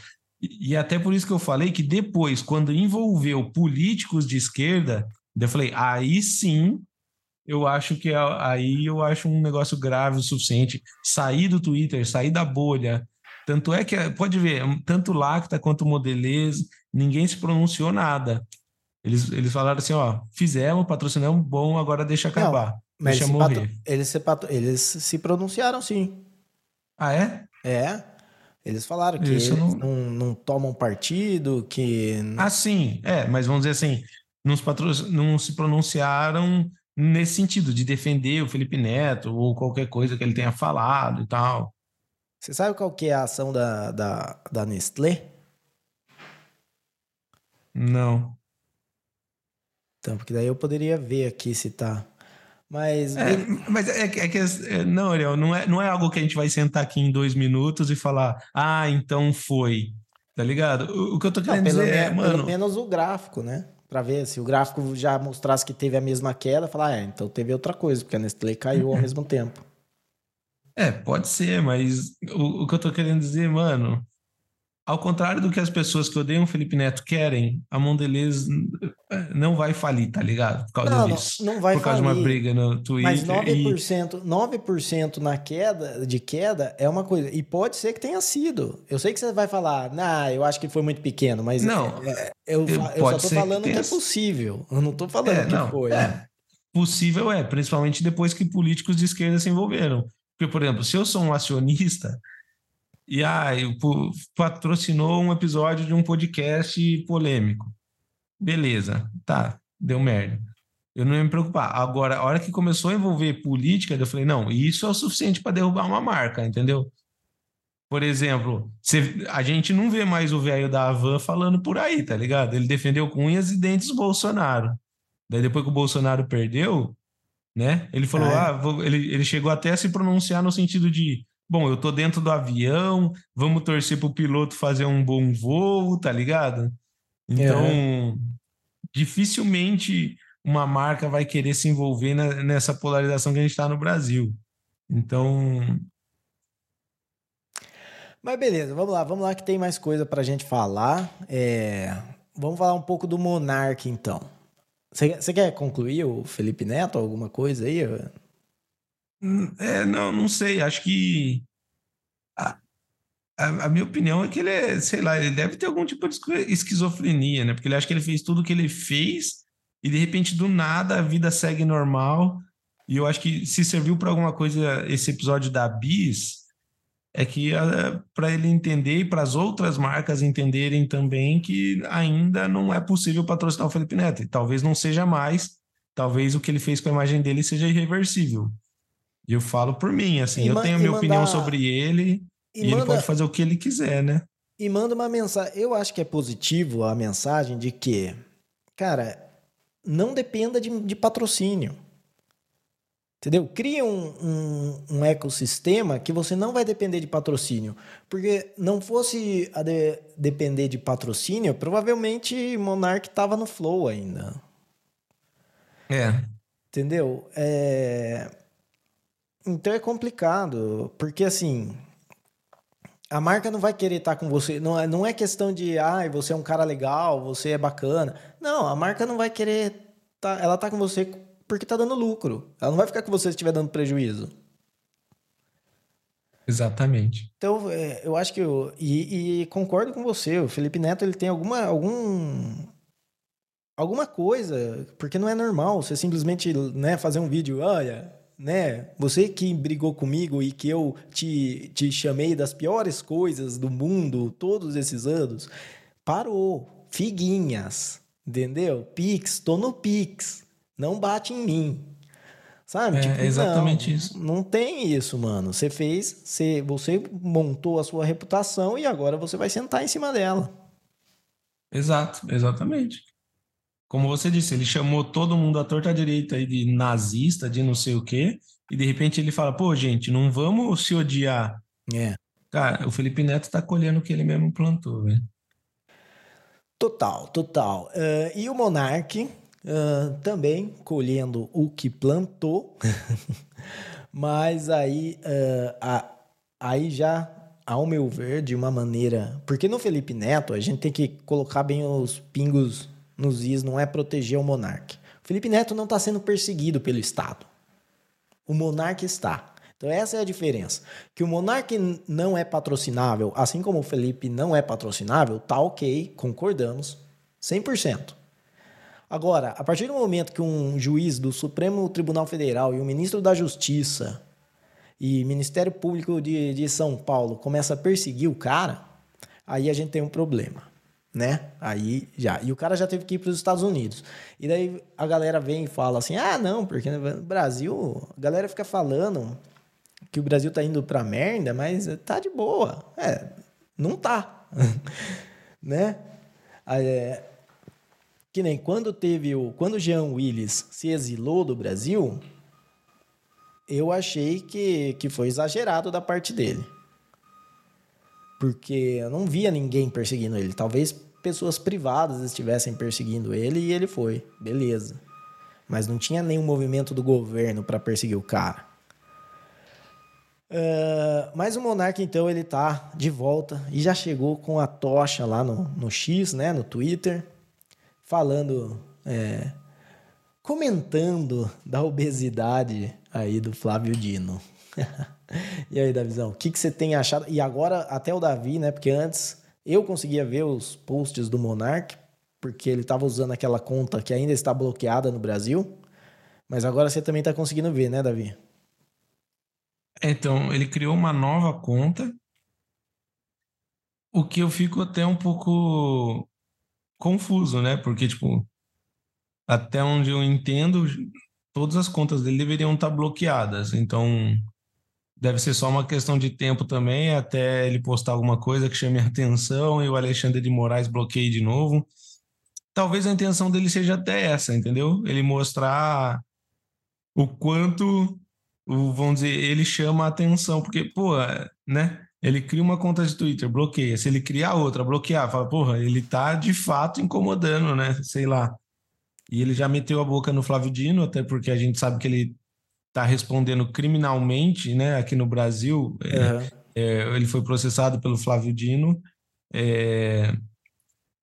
E até por isso que eu falei que depois, quando envolveu políticos de esquerda, eu falei, aí sim, eu acho que aí eu acho um negócio grave o suficiente. Sair do Twitter, sair da bolha. Tanto é que, pode ver, tanto Lacta quanto Modelez, ninguém se pronunciou nada. Eles, eles falaram assim, ó, fizemos, patrocinamos, bom, agora deixa acabar. Não, mas deixa morrer. Patro... Eles, se eles se pronunciaram sim. Ah, é? É. Eles falaram que Isso eles não... Não, não... tomam partido, que. Ah, sim, é, mas vamos dizer assim, não se, patro... não se pronunciaram nesse sentido, de defender o Felipe Neto ou qualquer coisa que ele tenha falado e tal. Você sabe qual que é a ação da, da, da Nestlé? Não. Então, porque daí eu poderia ver aqui se tá. Mas. É, mas é, é que. É, não, Ariel, não é, não é algo que a gente vai sentar aqui em dois minutos e falar, ah, então foi. Tá ligado? O, o que eu tô querendo não, dizer é, mano. Pelo menos o gráfico, né? Para ver se o gráfico já mostrasse que teve a mesma queda, falar, ah, é, então teve outra coisa, porque a Nestlé caiu ao mesmo tempo. É, pode ser, mas o, o que eu tô querendo dizer, mano, ao contrário do que as pessoas que odeiam o Felipe Neto querem, a Mondelez não vai falir, tá ligado? Por causa não, disso. Não, não vai Por causa falir. de uma briga no Twitter. Mas 9%, e... 9% na queda, de queda é uma coisa. E pode ser que tenha sido. Eu sei que você vai falar, nah, eu acho que foi muito pequeno, mas não, é, é eu, eu, eu só tô falando que, que, é possível. Eu não tô falando é, que não, foi. É. Possível é, principalmente depois que políticos de esquerda se envolveram. Porque, por exemplo, se eu sou um acionista e ah, patrocinou um episódio de um podcast polêmico. Beleza, tá, deu merda. Eu não ia me preocupar. Agora, a hora que começou a envolver política, eu falei, não, isso é o suficiente para derrubar uma marca, entendeu? Por exemplo, a gente não vê mais o velho da Havan falando por aí, tá ligado? Ele defendeu com unhas e dentes o Bolsonaro. Daí depois que o Bolsonaro perdeu, né? Ele falou, É. ah, vou- ele, ele chegou até a se pronunciar no sentido de, bom, eu tô dentro do avião, vamos torcer pro piloto fazer um bom voo, tá ligado? Então, dificilmente uma marca vai querer se envolver na- nessa polarização que a gente está no Brasil. Então, Mas beleza, vamos lá, vamos lá que tem mais coisa pra gente falar. É, Vamos falar um pouco do Monark, então. Você você quer concluir o Felipe Neto, alguma coisa aí? É, não, não sei, acho que a, a- a minha opinião é que ele é, sei lá, ele deve ter algum tipo de esqui- esquizofrenia, né? Porque ele acha que ele fez tudo o que ele fez e de repente do nada a vida segue normal. E eu acho que se serviu para alguma coisa esse episódio da Bis, é que para ele entender e para as outras marcas entenderem também que ainda não é possível patrocinar o Felipe Neto. E talvez não seja mais, talvez o que ele fez com a imagem dele seja irreversível. E eu falo por mim, assim, E eu tenho a minha opinião mandar- sobre ele e, E, ele manda, pode fazer o que ele quiser, né? e manda uma mensagem. Eu acho que é positivo a mensagem de que, cara, não dependa de, de patrocínio. Entendeu? Cria um, um, um ecossistema que você não vai depender de patrocínio. Porque não fosse a de- depender de patrocínio, provavelmente Monark tava no flow ainda. É, Entendeu? É... Então é complicado, porque assim, a marca não vai querer estar com você. Não é, não é questão de, ah, você é um cara legal, você é bacana. Não, a marca não vai querer. Tá, ela tá com você porque tá dando lucro. Ela não vai ficar com você se estiver dando prejuízo. exatamente. Então, é, eu acho que eu, e, e concordo com você, o Felipe Neto ele tem alguma algum alguma coisa, porque não é normal você simplesmente, né, fazer um vídeo, olha, né, você que brigou comigo e que eu te, te chamei das piores coisas do mundo todos esses anos, parou, figuinhas, entendeu? Pix, tô no Pix, não bate em mim. Sabe? É, Tipo, exatamente não, isso. Não tem isso, mano. Você fez, você, você montou a sua reputação e agora você vai sentar em cima dela. Exato, exatamente. Como você disse, ele chamou todo mundo à torta direita aí de nazista, de não sei o quê, e de repente ele fala, pô, gente, não vamos se odiar. É. Cara, o Felipe Neto tá colhendo o que ele mesmo plantou, velho. Total, total. Eh, e o Monark ah, também colhendo o que plantou, mas aí, eh, a- aí já, ao meu ver, de uma maneira. Porque no Felipe Neto a gente tem que colocar bem os pingos nos is, não é proteger o Monark. O Felipe Neto não está sendo perseguido pelo Estado. O Monark está. Então essa é a diferença. Que o Monark n- não é patrocinável, assim como o Felipe não é patrocinável, tá ok, concordamos, 100%. Agora, a partir do momento que um juiz do Supremo Tribunal Federal e o ministro da Justiça e Ministério Público de, de São Paulo começa a perseguir o cara, aí a gente tem um problema, né? Aí já. E o cara já teve que ir para os Estados Unidos. E daí a galera vem e fala assim: ah, não, porque no Brasil, a galera fica falando que o Brasil tá indo pra merda, mas tá de boa. É, não tá. né? É, que nem quando teve o. Quando o Jean Willis se exilou do Brasil, eu achei que, que foi exagerado da parte dele. Porque eu não via ninguém perseguindo ele. Talvez pessoas privadas estivessem perseguindo ele e ele foi. Beleza. Mas não tinha nenhum movimento do governo para perseguir o cara. Uh, mas o Monark, então, ele tá de volta e já chegou com a tocha lá no, no X, né, no Twitter, falando, é, comentando da obesidade aí do Flávio Dino. e aí, Davizão, o que, que você tem achado? E agora, até o Davi, né, porque antes eu conseguia ver os posts do Monark, porque ele estava usando aquela conta que ainda está bloqueada no Brasil, mas agora você também está conseguindo ver, né, Davi? Então, ele criou uma nova conta, o que eu fico até um pouco confuso, né? Porque, tipo, até onde eu entendo, todas as contas dele deveriam estar bloqueadas. Então, deve ser só uma questão de tempo também, até ele postar alguma coisa que chame a atenção e o Alexandre de Moraes bloqueie de novo. Talvez a intenção dele seja até essa, entendeu? Ele mostrar o quanto, o, vamos dizer, ele chama a atenção, porque, pô, né? Ele cria uma conta de Twitter, bloqueia. Se ele criar outra, bloquear, fala, porra, ele tá de fato incomodando, né? Sei lá. E ele já meteu a boca no Flávio Dino, até porque a gente sabe que ele tá respondendo criminalmente, né? Aqui no Brasil. Uhum. É, é, ele foi processado pelo Flávio Dino. É,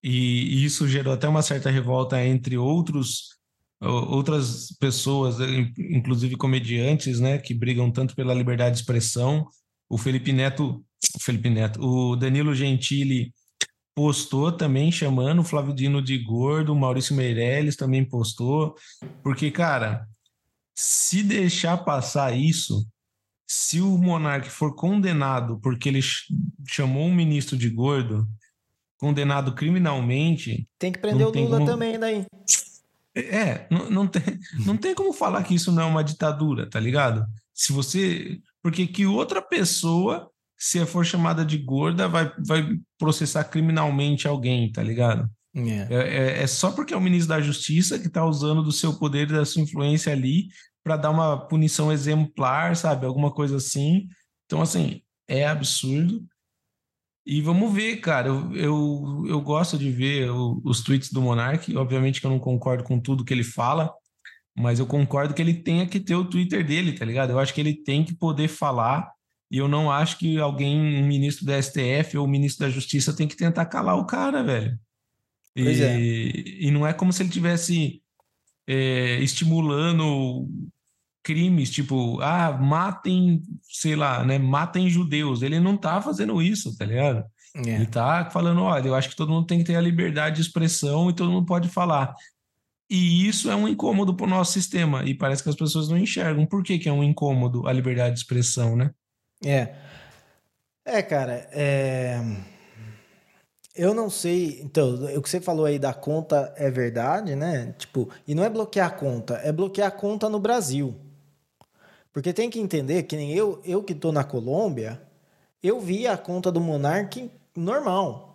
e, isso gerou até uma certa revolta entre outros outras pessoas, inclusive comediantes, né, que brigam tanto pela liberdade de expressão. O Felipe Neto, o Felipe Neto, o Danilo Gentili postou também chamando o Flávio Dino de gordo, o Maurício Meirelles também postou, porque cara, se deixar passar isso, se o monarca for condenado porque ele chamou um ministro de gordo, condenado criminalmente. Tem que prender o Lula como... também daí. É, não, não, tem, não tem como falar que isso não é uma ditadura, tá ligado? Se você. Porque que outra pessoa, se for chamada de gorda, vai, vai processar criminalmente alguém, tá ligado? É. É, é, só porque é o ministro da Justiça que está usando do seu poder e da sua influência ali para dar uma punição exemplar, sabe? Alguma coisa assim. Então, assim, é absurdo. E vamos ver, cara. Eu, eu, eu gosto de ver o, os tweets do Monark. Obviamente que eu não concordo com tudo que ele fala, mas eu concordo que ele tenha que ter o Twitter dele, tá ligado? Eu acho que ele tem que poder falar. E eu não acho que alguém, um ministro da STF ou um ministro da Justiça, tem que tentar calar o cara, velho. Pois e, é. e não é como se ele tivesse é, estimulando crimes, tipo, ah, matem, sei lá, né, matem judeus. Ele não tá fazendo isso, tá ligado? É. Ele tá falando, olha, eu acho que todo mundo tem que ter a liberdade de expressão e todo mundo pode falar. E isso é um incômodo para o nosso sistema. E parece que as pessoas não enxergam. Por que, que é um incômodo a liberdade de expressão, né? É. É, cara, é... Eu não sei. Então, o que você falou aí da conta é verdade, né? Tipo, e não é bloquear a conta, é bloquear a conta no Brasil. Porque tem que entender que nem eu, eu que estou na Colômbia, eu vi a conta do Monark normal.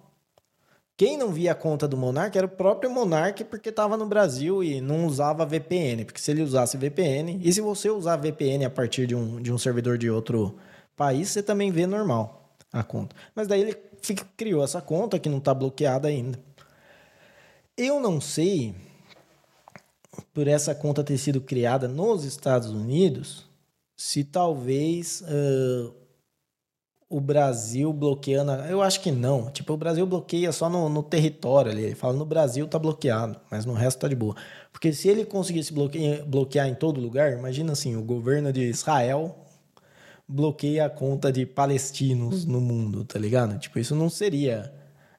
Quem não via a conta do Monark era o próprio Monark porque estava no Brasil e não usava VPN. Porque se ele usasse VPN, e se você usar VPN a partir de um, de um servidor de outro país, você também vê normal a conta. Mas daí ele criou essa conta que não está bloqueada ainda. Eu não sei, por essa conta ter sido criada nos Estados Unidos, se talvez uh, o Brasil bloqueando. Eu acho que não. Tipo, o Brasil bloqueia só no, no território ali. Ele fala no Brasil tá bloqueado, mas no resto tá de boa. Porque se ele conseguisse bloquear, bloquear em todo lugar, imagina assim: o governo de Israel bloqueia a conta de palestinos no mundo, tá ligado? Tipo, isso não seria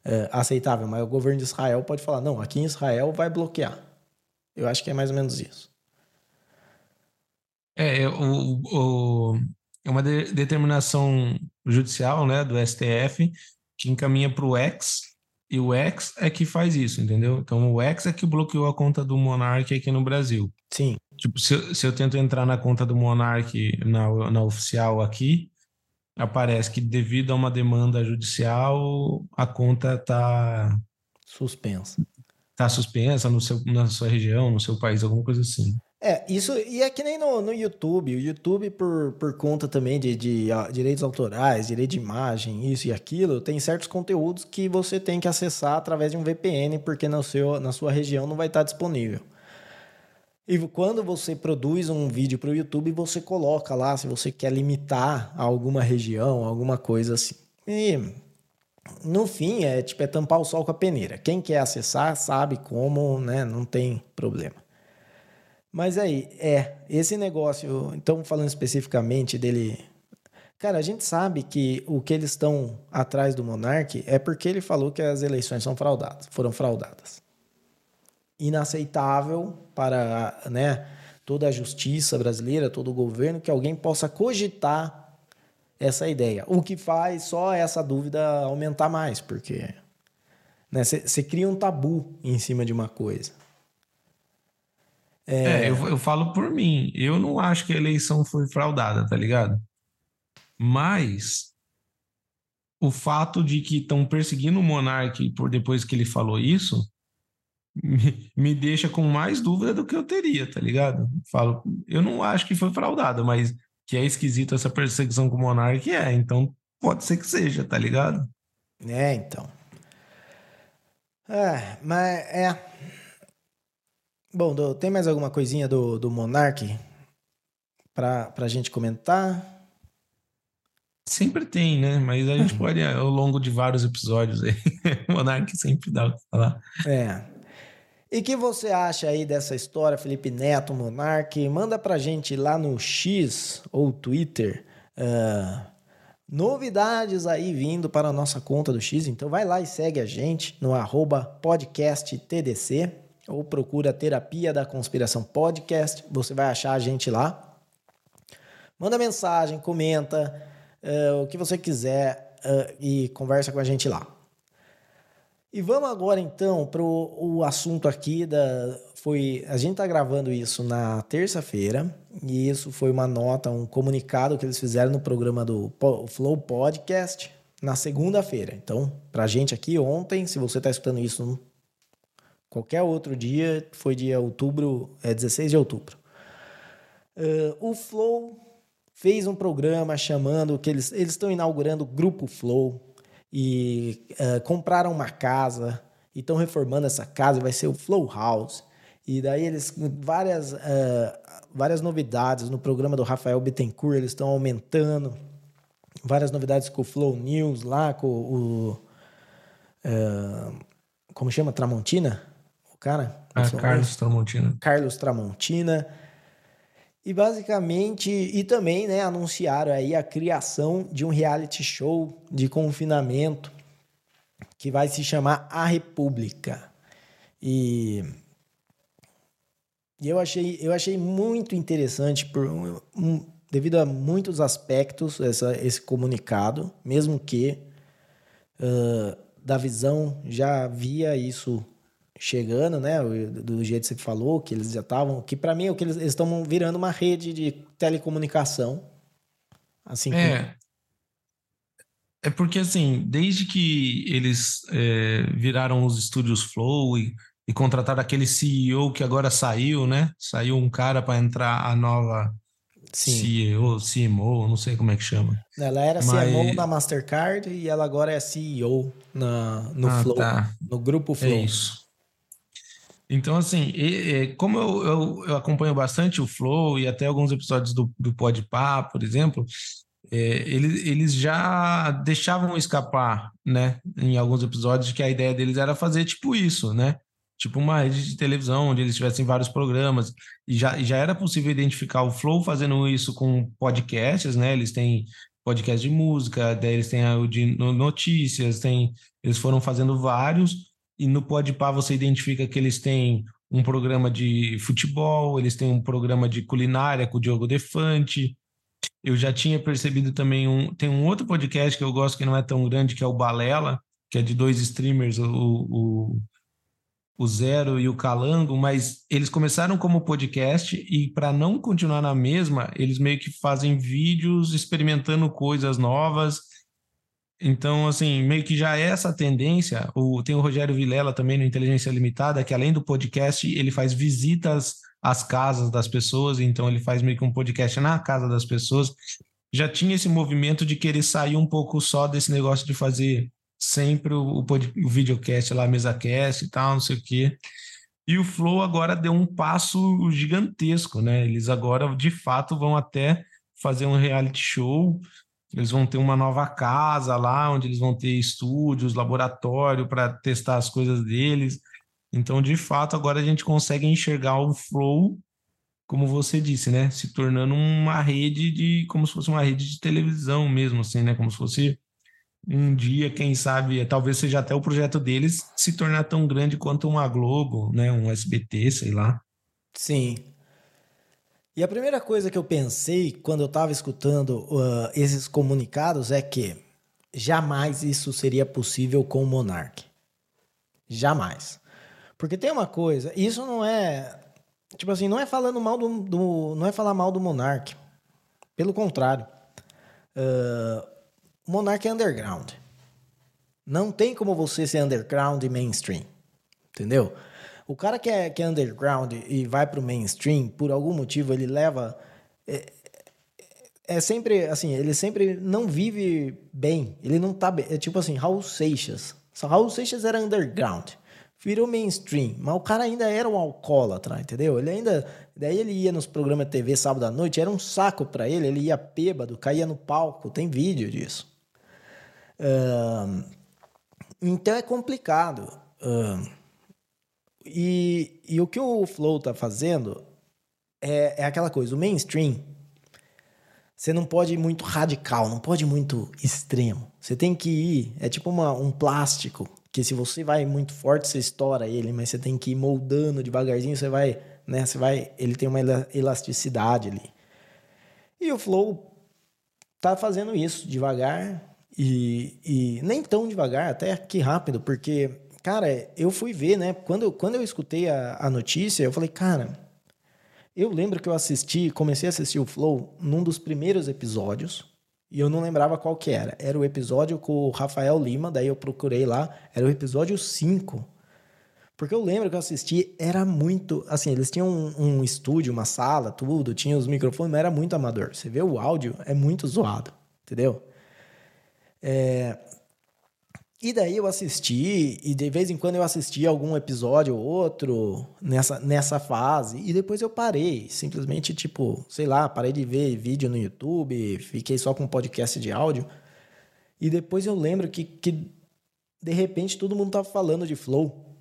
uh, aceitável, mas o governo de Israel pode falar: não, aqui em Israel vai bloquear. Eu acho que é mais ou menos isso. É, é, o, o, é uma de, determinação judicial né, do STF que encaminha para o X, e o X é que faz isso, entendeu? Então o X é que bloqueou a conta do Monark aqui no Brasil. Sim. Tipo, se, eu, se eu tento entrar na conta do Monark na, na oficial aqui, aparece que devido a uma demanda judicial, a conta está suspensa. Está suspensa no seu, na sua região, no seu país, alguma coisa assim. É, isso, e é que nem no, no YouTube. O YouTube, por, por conta também de, de uh, direitos autorais, direito de imagem, isso e aquilo, tem certos conteúdos que você tem que acessar através de um VPN, porque no seu, na sua região não vai estar disponível. E quando você produz um vídeo para o YouTube, você coloca lá se você quer limitar a alguma região, alguma coisa assim. E no fim, é tipo é tampar o sol com a peneira. Quem quer acessar sabe como, né? Não tem problema. Mas aí, é, esse negócio, então falando especificamente dele. Cara, a gente sabe que o que eles estão atrás do Monark é porque ele falou que as eleições são fraudadas, foram fraudadas. Inaceitável para né, toda a justiça brasileira, todo o governo, que alguém possa cogitar essa ideia. O que faz só essa dúvida aumentar mais, porque você né, cria um tabu em cima de uma coisa. É, é eu, eu falo por mim. Eu não acho que a eleição foi fraudada, tá ligado? Mas o fato de que estão perseguindo o monarca por depois que ele falou isso me, me deixa com mais dúvida do que eu teria, tá ligado? Falo, eu não acho que foi fraudada, mas que é esquisito essa perseguição com o Monark é, então pode ser que seja, tá ligado? É, então. É, mas é. Bom, do, tem mais alguma coisinha do, do Monark pra, pra gente comentar? Sempre tem, né? Mas a gente pode, ao longo de vários episódios aí, o Monark sempre dá o que falar. É. E que você acha aí dessa história, Felipe Neto, Monark? Manda pra gente lá no X ou Twitter. Uh, novidades aí vindo para a nossa conta do X. Então vai lá e segue a gente no arroba podcasttdc ou procura Terapia da Conspiração Podcast. Você vai achar a gente lá. Manda mensagem, comenta uh, o que você quiser uh, e conversa com a gente lá. E vamos agora então para o assunto aqui da foi a gente está gravando isso na terça-feira e isso foi uma nota, um comunicado que eles fizeram no programa do Flow Podcast na segunda-feira. Então, para a gente aqui ontem, se você está escutando isso qualquer outro dia, foi dia outubro, é 16 de outubro. Uh, o Flow fez um programa chamando que eles eles estão inaugurando o Grupo Flow e uh, compraram uma casa e estão reformando essa casa, vai ser o Flow House. E daí eles várias uh, várias novidades no programa do Rafael Bittencourt, eles estão aumentando várias novidades com o Flow News lá, com o uh, como chama Tramontina, cara? Ah, Carlos Tramontina. Carlos Tramontina. E basicamente, e também né, anunciaram aí a criação de um reality show de confinamento que vai se chamar A República. E, eu, achei, eu achei muito interessante por um, um, devido a muitos aspectos essa, esse comunicado, mesmo que uh, da visão já via isso chegando, né? Do jeito que você falou, que eles já estavam. Que para mim é o que eles estão virando uma rede de telecomunicação. Assim é. É porque, assim, desde que eles é, viraram os estúdios Flow e, e contrataram aquele CEO que agora saiu, né? Saiu um cara para entrar a nova Sim. CEO, CMO, não sei como é que chama. Ela era Mas... CMO na Mastercard e ela agora é CEO na, no ah, Flow, tá. no grupo Flow. É isso. Então, assim, e, e, como eu, eu, eu, acompanho bastante o Flow e até alguns episódios do, do Podpah, por exemplo, é, eles, eles já deixavam escapar, né, em alguns episódios, que a ideia deles era fazer tipo isso, né? Tipo uma rede de televisão, onde eles tivessem vários programas, e já, já era possível identificar o Flow fazendo isso com podcasts, né? Eles têm podcast de música, daí eles têm o de notícias, tem, eles foram fazendo vários, e no Podpah você identifica que eles têm um programa de futebol, eles têm um programa de culinária com o Diogo Defante. Eu já tinha percebido também um. Tem um outro podcast que eu gosto que não é tão grande, que é o Balela, que é de dois streamers, o, o, o Zero e o Calango, mas eles começaram como podcast e, para não continuar na mesma, eles meio que fazem vídeos experimentando coisas novas então, assim, meio que já é essa tendência. O, tem o Rogério Vilela também no Inteligência Limitada, que além do podcast, ele faz visitas às casas das pessoas, então ele faz meio que um podcast na casa das pessoas. Já tinha esse movimento de querer sair um pouco só desse negócio de fazer sempre o, o, o videocast lá, mesa cast e tal, não sei o quê. E o Flow agora deu um passo gigantesco, né? Eles agora, de fato, vão até fazer um reality show eles vão ter uma nova casa lá, onde eles vão ter estúdios, laboratório para testar as coisas deles. Então, de fato, agora a gente consegue enxergar o Flow, como você disse, né? Se tornando uma rede de. como se fosse uma rede de televisão mesmo, assim, né? Como se fosse um dia, quem sabe, talvez seja até o projeto deles se tornar tão grande quanto uma Globo, né? Um SBT, sei lá. Sim. E a primeira coisa que eu pensei quando eu estava escutando uh, esses comunicados é que jamais isso seria possível com o Monark. Jamais. Porque tem uma coisa, isso não é. Tipo assim, não é falando mal do. do não é falar mal do Monark. Pelo contrário. Uh, o Monark é underground. Não tem como você ser underground e mainstream. Entendeu? O cara que é, que é underground e vai pro mainstream, por algum motivo, ele leva. É, é sempre assim, ele sempre não vive bem. Ele não tá bem. É tipo assim, Raul Seixas. Só Raul Seixas era underground. Virou mainstream. Mas o cara ainda era um alcoólatra, entendeu? Ele ainda. Daí ele ia nos programas de TV sábado à noite, era um saco para ele. Ele ia bêbado, caía no palco. Tem vídeo disso. Então é complicado. E, e o que o Flow tá fazendo é, é aquela coisa, o mainstream você não pode ir muito radical, não pode ir muito extremo. Você tem que ir, é tipo uma, um plástico, que se você vai muito forte, você estoura ele, mas você tem que ir moldando devagarzinho, você vai, né, você vai, ele tem uma elasticidade ali. E o Flow tá fazendo isso devagar e, e nem tão devagar, até que rápido, porque, cara, eu fui ver, né, quando, quando eu escutei a, a notícia, eu falei, cara eu lembro que eu assisti, comecei a assistir o Flow num dos primeiros episódios, e eu não lembrava qual que era. Era o episódio com o Rafael Lima, daí eu procurei lá, era o episódio 5. Porque eu lembro que eu assisti, era muito. Assim, eles tinham um, um estúdio, uma sala, tudo, tinha os microfones, mas era muito amador. Você vê o áudio, é muito zoado, entendeu? É, e daí eu assisti, e de vez em quando eu assistia algum episódio ou outro nessa, nessa fase, e depois eu parei, simplesmente tipo, sei lá, parei de ver vídeo no YouTube, fiquei só com podcast de áudio. E depois eu lembro que, que de repente todo mundo tava falando de Flow.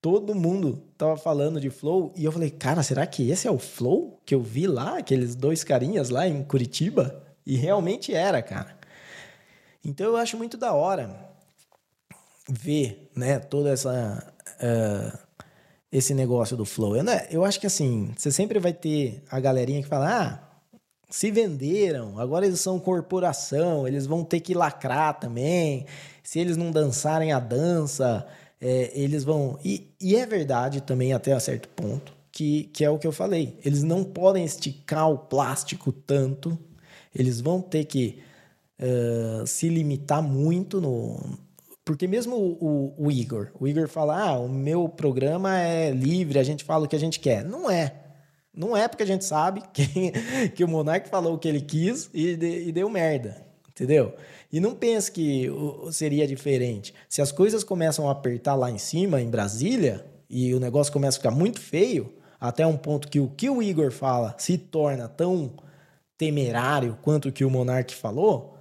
Todo mundo tava falando de Flow, e eu falei, cara, será que esse é o Flow que eu vi lá, aqueles dois carinhas lá em Curitiba? E realmente era, cara. Então eu acho muito da hora ver, né, toda essa uh, esse negócio do flow. Eu, né, eu acho que assim, você sempre vai ter a galerinha que fala: "Ah, se venderam, agora eles são corporação, eles vão ter que lacrar também. Se eles não dançarem a dança, é, eles vão. E, e, é verdade também, até a certo ponto, que, que é o que eu falei. Eles não podem esticar o plástico tanto, eles vão ter que uh, se limitar muito no, porque mesmo o, o, o, Igor, o Igor fala: ah, o meu programa é livre, a gente fala o que a gente quer. Não é. Não é porque a gente sabe que, que o Monark falou o que ele quis e, de, e deu merda. Entendeu? E não pense que seria diferente. Se as coisas começam a apertar lá em cima, em Brasília, e o negócio começa a ficar muito feio, até um ponto que o que o Igor fala se torna tão temerário quanto o que o Monark falou,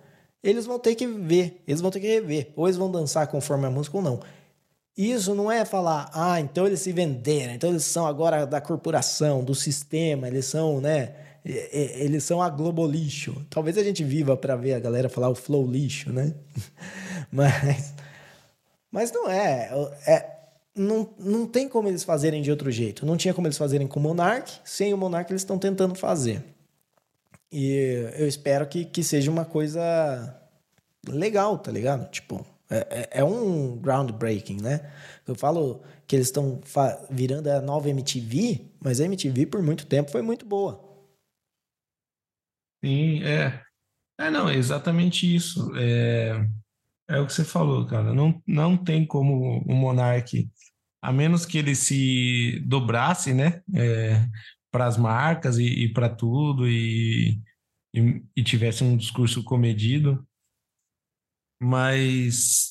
eles vão ter que ver, eles vão ter que rever, ou eles vão dançar conforme a música ou não. Isso não é falar, ah, então eles se venderam, então eles são agora da corporação, do sistema, eles são, né? Eles são a Globo lixo. Talvez a gente viva para ver a galera falar o flow lixo, né? Mas, mas não é, é não, não tem como eles fazerem de outro jeito. Não tinha como eles fazerem com o Monark, sem o Monark eles estão tentando fazer. E eu espero que, que seja uma coisa legal, tá ligado? Tipo, é, é, é um groundbreaking, né? Eu falo que eles estão virando a nova MTV, mas a MTV por muito tempo foi muito boa. Sim, é. É, não, é exatamente isso. É, é o que você falou, cara. Não, não tem como o Monark, a menos que ele se dobrasse, né? É, para as marcas e, e para tudo e, e, e, tivesse um discurso comedido. Mas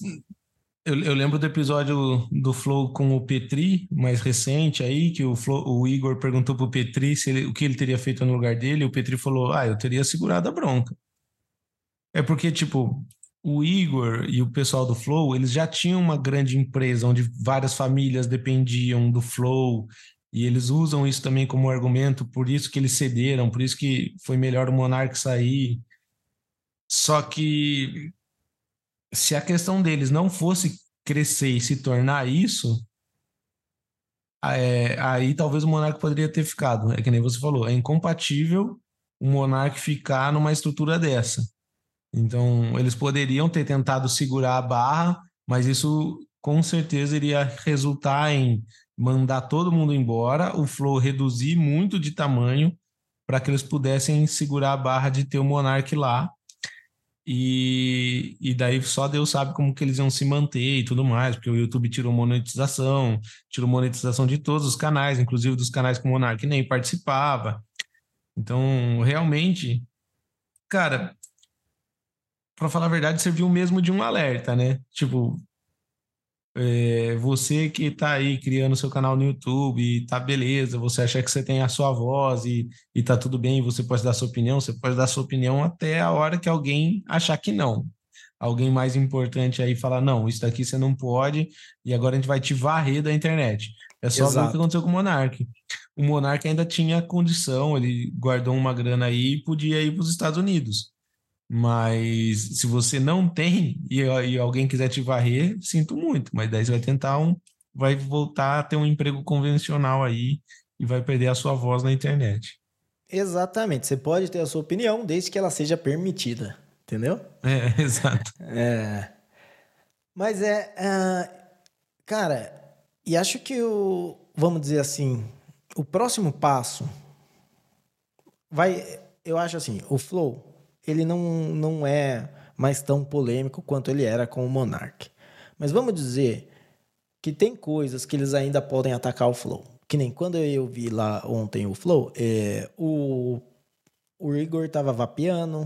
eu, eu, lembro do episódio do Flow com o Petri, mais recente aí, que o, Flow, o Igor perguntou para o Petri se ele, o que ele teria feito no lugar dele, e o Petri falou: Ah, eu teria segurado a bronca. É porque, tipo, o Igor e o pessoal do Flow, eles já tinham uma grande empresa onde várias famílias dependiam do Flow e eles usam isso também como argumento, por isso que eles cederam, por isso que foi melhor o Monark sair. Só que se a questão deles não fosse crescer e se tornar isso, é, aí talvez o Monark poderia ter ficado. É que nem você falou, é incompatível o Monark ficar numa estrutura dessa. Então, eles poderiam ter tentado segurar a barra, mas isso com certeza iria resultar em mandar todo mundo embora, o Flow reduzir muito de tamanho para que eles pudessem segurar a barra de ter o Monark lá. E, e daí só Deus sabe como que eles iam se manter e tudo mais, porque o YouTube tirou monetização, tirou monetização de todos os canais, inclusive dos canais que o Monark nem participava. Então, realmente, cara, para falar a verdade, serviu mesmo de um alerta, né? Tipo, é, você que está aí criando seu canal no YouTube e tá beleza, você acha que você tem a sua voz e, e tá tudo bem, você pode dar sua opinião, você pode dar sua opinião até a hora que alguém achar que não. Alguém mais importante aí falar, não, isso daqui você não pode, e agora a gente vai te varrer da internet. É só Exato. ver o que aconteceu com o Monark. O Monark ainda tinha condição, ele guardou uma grana aí e podia ir para os Estados Unidos. Mas se você não tem e, e, alguém quiser te varrer, sinto muito. Mas daí você vai tentar um. Vai voltar a ter um emprego convencional aí e vai perder a sua voz na internet. Exatamente. Você pode ter a sua opinião desde que ela seja permitida. Entendeu? É, exato. É. Mas é. Uh, cara, e acho que o. Vamos dizer assim. O próximo passo vai. Eu acho assim, o Flow ele não, não é mais tão polêmico quanto ele era com o Monark. Mas vamos dizer que tem coisas que eles ainda podem atacar o Flow. Que nem quando eu vi lá ontem o Flow, é, o, o Igor tava vapeando,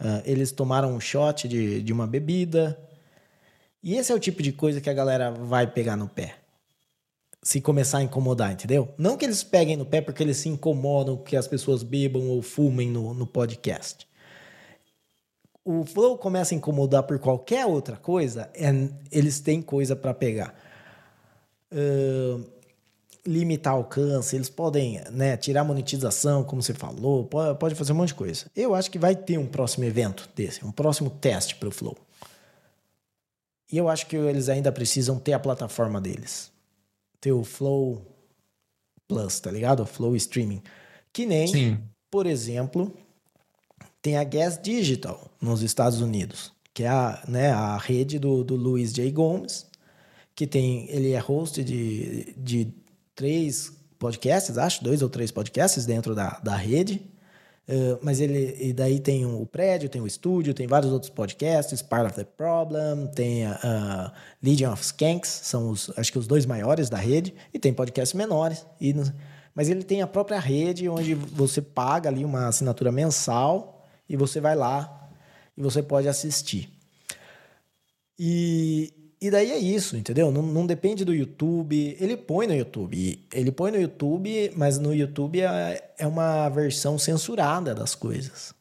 uh, eles tomaram um shot de, de uma bebida. E esse é o tipo de coisa que a galera vai pegar no pé. Se começar a incomodar, entendeu? Não que eles peguem no pé porque eles se incomodam que as pessoas bebam ou fumem no, no podcast o flow começa a incomodar por qualquer outra coisa, é, eles têm coisa para pegar. Uh, limitar alcance, eles podem né, tirar monetização, como você falou, pode, pode fazer um monte de coisa. Eu acho que vai ter um próximo evento desse, um próximo teste para o Flow. E eu acho que eles ainda precisam ter a plataforma deles. Ter o Flow Plus, tá ligado? O Flow Streaming. Que nem, Sim. por exemplo, tem a Gas Digital nos Estados Unidos, que é a, né, a rede do, do Luiz J. Gomes, que tem, ele é host de, de três podcasts, acho, dois ou três podcasts dentro da, da rede. Uh, mas ele e daí tem o prédio, tem o estúdio, tem vários outros podcasts, Part of the Problem, tem a uh, Legion of Skanks, são os acho que os dois maiores da rede, e tem podcasts menores. E, mas ele tem a própria rede onde você paga ali uma assinatura mensal e você vai lá e você pode assistir. E, e daí é isso, entendeu? Não, não depende do YouTube. Ele põe no YouTube. Ele põe no YouTube, mas no YouTube é, é uma versão censurada das coisas.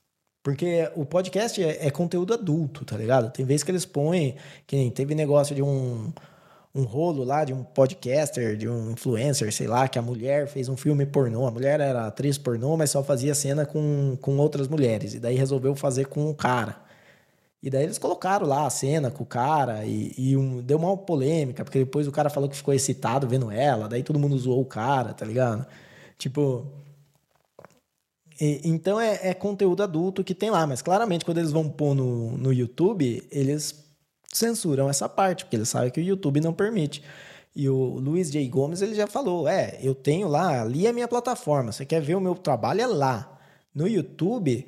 Porque o podcast é, é, conteúdo adulto, tá ligado? Tem vezes que eles põem. Que teve negócio de um um rolo lá de um podcaster, de um influencer, sei lá, que a mulher fez um filme pornô. A mulher era atriz pornô, mas só fazia cena com, com outras mulheres. E daí resolveu fazer com um cara. E daí eles colocaram lá a cena com o cara e, e um, deu uma polêmica, porque depois o cara falou que ficou excitado vendo ela, daí todo mundo zoou o cara, tá ligado? Tipo. E, então é, é, conteúdo adulto que tem lá, mas claramente quando eles vão pôr no, no YouTube, eles censuram essa parte, porque eles sabem que o YouTube não permite. E o Luiz J. Gomes ele já falou: é, eu tenho lá, ali é a minha plataforma. Você quer ver o meu trabalho? É lá. No YouTube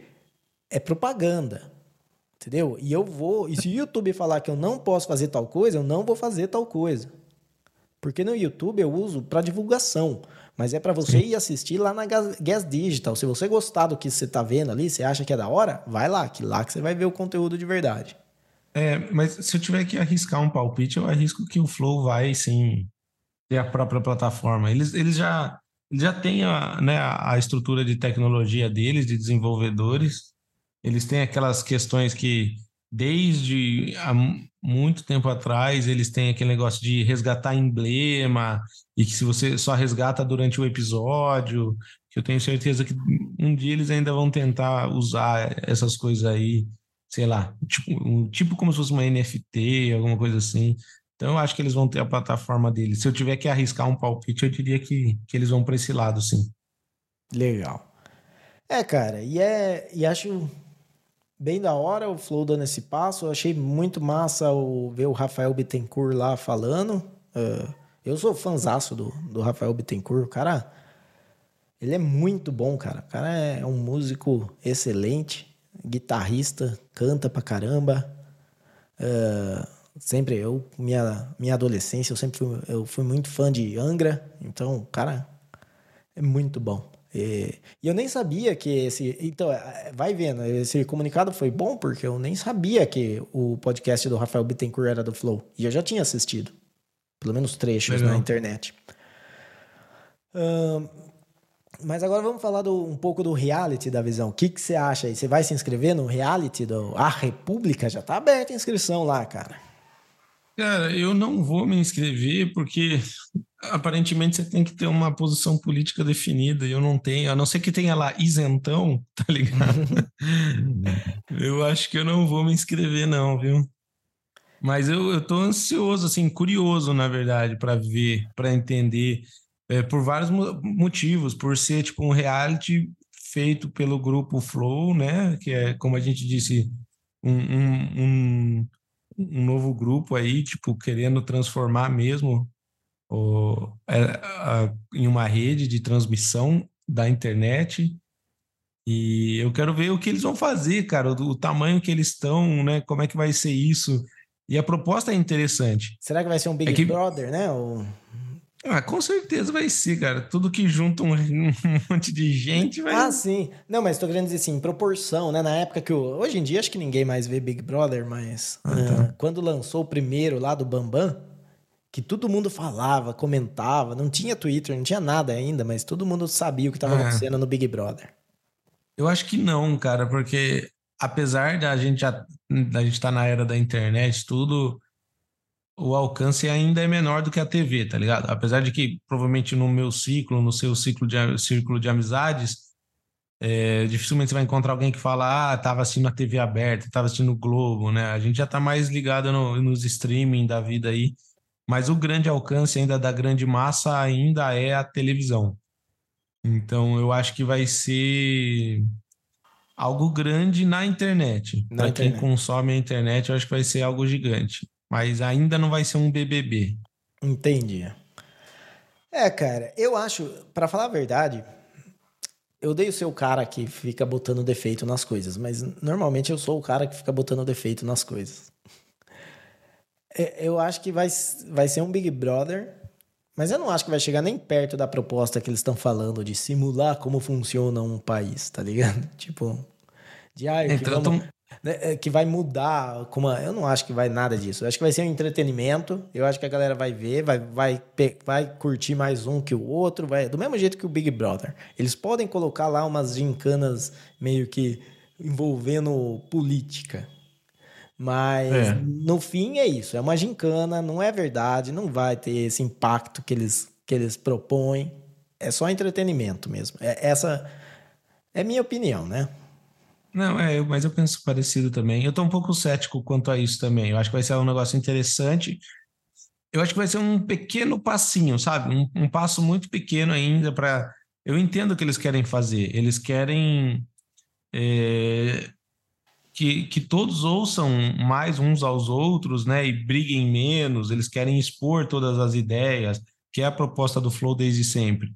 é propaganda. Entendeu? E eu vou. E se o YouTube falar que eu não posso fazer tal coisa, eu não vou fazer tal coisa. Porque no YouTube eu uso para divulgação. Mas é para você ir assistir lá na Gas Digital. Se você gostar do que você está vendo ali, você acha que é da hora, vai lá, que lá que você vai ver o conteúdo de verdade. É, mas se eu tiver que arriscar um palpite, eu arrisco que o Flow vai sim ter a própria plataforma. Eles, eles já, já têm a, né, a estrutura de tecnologia deles, de desenvolvedores. Eles têm aquelas questões que, desde há muito tempo atrás, eles têm aquele negócio de resgatar emblema, e que se você só resgata durante o episódio, que eu tenho certeza que um dia eles ainda vão tentar usar essas coisas aí sei lá, tipo, um, tipo como se fosse uma NFT, alguma coisa assim. Então eu acho que eles vão ter a plataforma deles. Se eu tiver que arriscar um palpite, eu diria que, que eles vão para esse lado, sim. Legal. É, cara, e é e acho bem da hora o Flow dando esse passo. Eu achei muito massa o, ver o Rafael Bittencourt lá falando. Uh, eu sou fãzaço do, do Rafael Bittencourt, o cara. Ele é muito bom, cara. O cara é um músico excelente. Guitarrista, canta pra caramba. Uh, sempre eu, minha, minha adolescência, eu sempre fui, eu fui muito fã de Angra, então, cara, é muito bom. E, e eu nem sabia que esse. Então, é, vai vendo, esse comunicado foi bom porque eu nem sabia que o podcast do Rafael Bittencourt era do Flow. E eu já tinha assistido. Pelo menos trechos Legal. na internet. Uh, mas agora vamos falar do, um pouco do reality da visão. O que, que você acha aí? Você vai se inscrever no reality do A República? Já tá aberta a inscrição lá, cara. Cara, eu não vou me inscrever porque aparentemente você tem que ter uma posição política definida e eu não tenho, a não ser que tenha lá isentão, tá ligado? eu acho que eu não vou me inscrever, não, viu? Mas eu, eu tô ansioso, assim, curioso, na verdade, para ver, para entender, é, por vários motivos, por ser tipo um reality feito pelo grupo Flow, né? Que é, como a gente disse, um, um, um um novo grupo aí, tipo, querendo transformar mesmo o, a, é, a, em uma rede de transmissão da internet. E eu quero ver o que eles vão fazer, cara, o, o tamanho que eles estão, né? Como é que vai ser isso. E a proposta é interessante. Será que vai ser um Big é que... Brother, né? Ou... Ah, com certeza vai ser, cara. Tudo que junta um, um, monte de gente vai. Ah, sim. Não, mas tô querendo dizer assim, proporção, né? Na época que o. Hoje em dia acho que ninguém mais vê Big Brother, mas. Ah, tá. uh, quando lançou o primeiro lá do Bambam, que todo mundo falava, comentava, não tinha Twitter, não tinha nada ainda, mas todo mundo sabia o que estava é. acontecendo no Big Brother. Eu acho que não, cara, porque apesar da gente já da gente estar tá na era da internet, tudo o alcance ainda é menor do que a TV, tá ligado? Apesar de que provavelmente no meu ciclo, no seu ciclo de, círculo de amizades, é, dificilmente você vai encontrar alguém que fala, ah, tava assistindo a TV aberta, tava assistindo o Globo, né? A gente já tá mais ligado no, nos streaming da vida aí, mas o grande alcance ainda da grande massa ainda é a televisão. Então eu acho que vai ser algo grande na internet. Para quem consome a internet, eu acho que vai ser algo gigante mas ainda não vai ser um BBB. Entendi. É, cara, eu acho, para falar a verdade, eu ser o cara que fica botando defeito nas coisas, mas normalmente eu sou o cara que fica botando defeito nas coisas. É, eu acho que vai, vai ser um Big Brother, mas eu não acho que vai chegar nem perto da proposta que eles estão falando de simular como funciona um país, tá ligado? Tipo, de ah, então, vamos, né, é, que vai mudar. Como eu não acho que vai nada disso. Eu acho que vai ser um entretenimento. Eu acho que a galera vai ver, vai, vai, vai curtir mais um que o outro. Vai, do mesmo jeito que o Big Brother. Eles podem colocar lá umas gincanas meio que envolvendo política. Mas é. no fim é isso. É uma gincana, não é verdade, não vai ter esse impacto que eles, que eles propõem. É só entretenimento mesmo. É, essa é minha opinião, né? Não, é, mas eu penso parecido também. Eu tô um pouco cético quanto a isso também. Eu acho que vai ser um negócio interessante. Eu acho que vai ser um pequeno passinho, sabe? Um, um passo muito pequeno ainda para. Eu entendo o que eles querem fazer. Eles querem é, que, que todos ouçam mais uns aos outros, né? E briguem menos. Eles querem expor todas as ideias, que é a proposta do Flow desde sempre.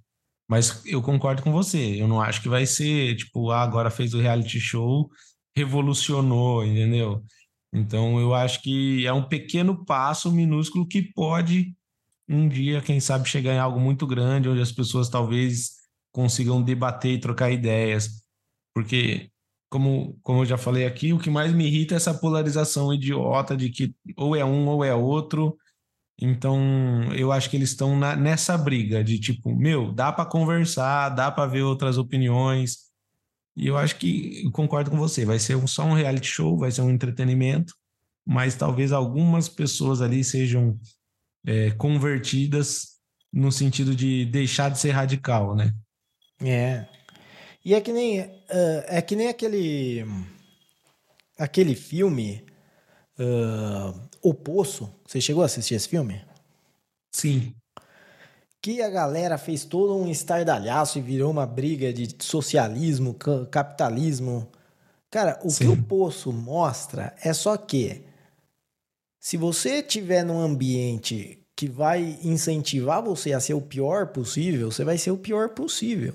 Mas eu concordo com você. Eu não acho que vai ser, tipo, ah, agora fez o reality show, revolucionou, entendeu? Então eu acho que é um pequeno passo minúsculo que pode um dia, quem sabe, chegar em algo muito grande, onde as pessoas talvez consigam debater e trocar ideias. Porque, como, como eu já falei aqui, o que mais me irrita é essa polarização idiota de que ou é um ou é outro então, eu acho que eles estão nessa briga de tipo, meu, dá para conversar, dá para ver outras opiniões. E eu acho que eu concordo com você, vai ser só um reality show, vai ser um entretenimento, mas talvez algumas pessoas ali sejam é, convertidas no sentido de deixar de ser radical, né? É. E é que nem, uh, é que nem aquele, aquele filme uh, O Poço. Você chegou a assistir esse filme? Sim. Que a galera fez todo um estardalhaço e virou uma briga de socialismo, capitalismo. Cara, o Sim. que o Poço mostra é só que se você tiver num ambiente que vai incentivar você a ser o pior possível, você vai ser o pior possível.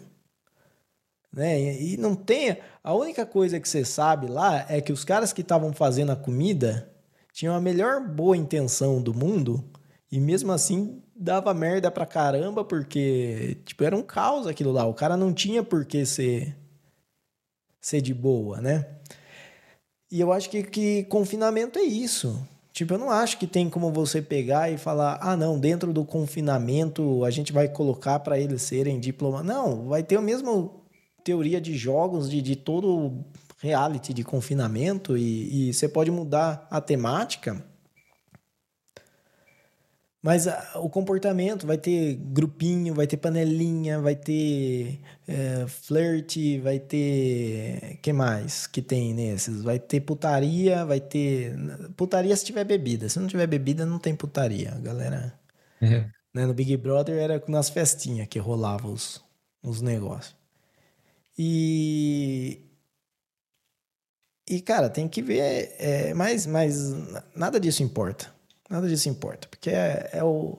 Né? E não tem. A única coisa que você sabe lá é que os caras que estavam fazendo a comida tinham a melhor boa intenção do mundo e mesmo assim dava merda pra caramba porque, tipo, era um caos aquilo lá. O cara não tinha por que ser, ser de boa, né? E eu acho que, que confinamento é isso. Tipo, eu não acho que tem como você pegar e falar, ah, não, dentro do confinamento a gente vai colocar para eles serem diplomatas. Não, vai ter a mesma teoria de jogos de, de todo reality de confinamento e, e você pode mudar a temática mas a, ah, o comportamento vai ter grupinho, vai ter panelinha, vai ter é, flerte, vai ter. que mais que tem nesses? Vai ter putaria, vai ter. Putaria se tiver bebida. Se não tiver bebida, não tem putaria. galera. É. Né, no Big Brother era nas festinhas que rolava os, os negócios. E. E, cara, tem que ver. É, mas, mas nada disso importa. Nada disso importa. Porque é, é o.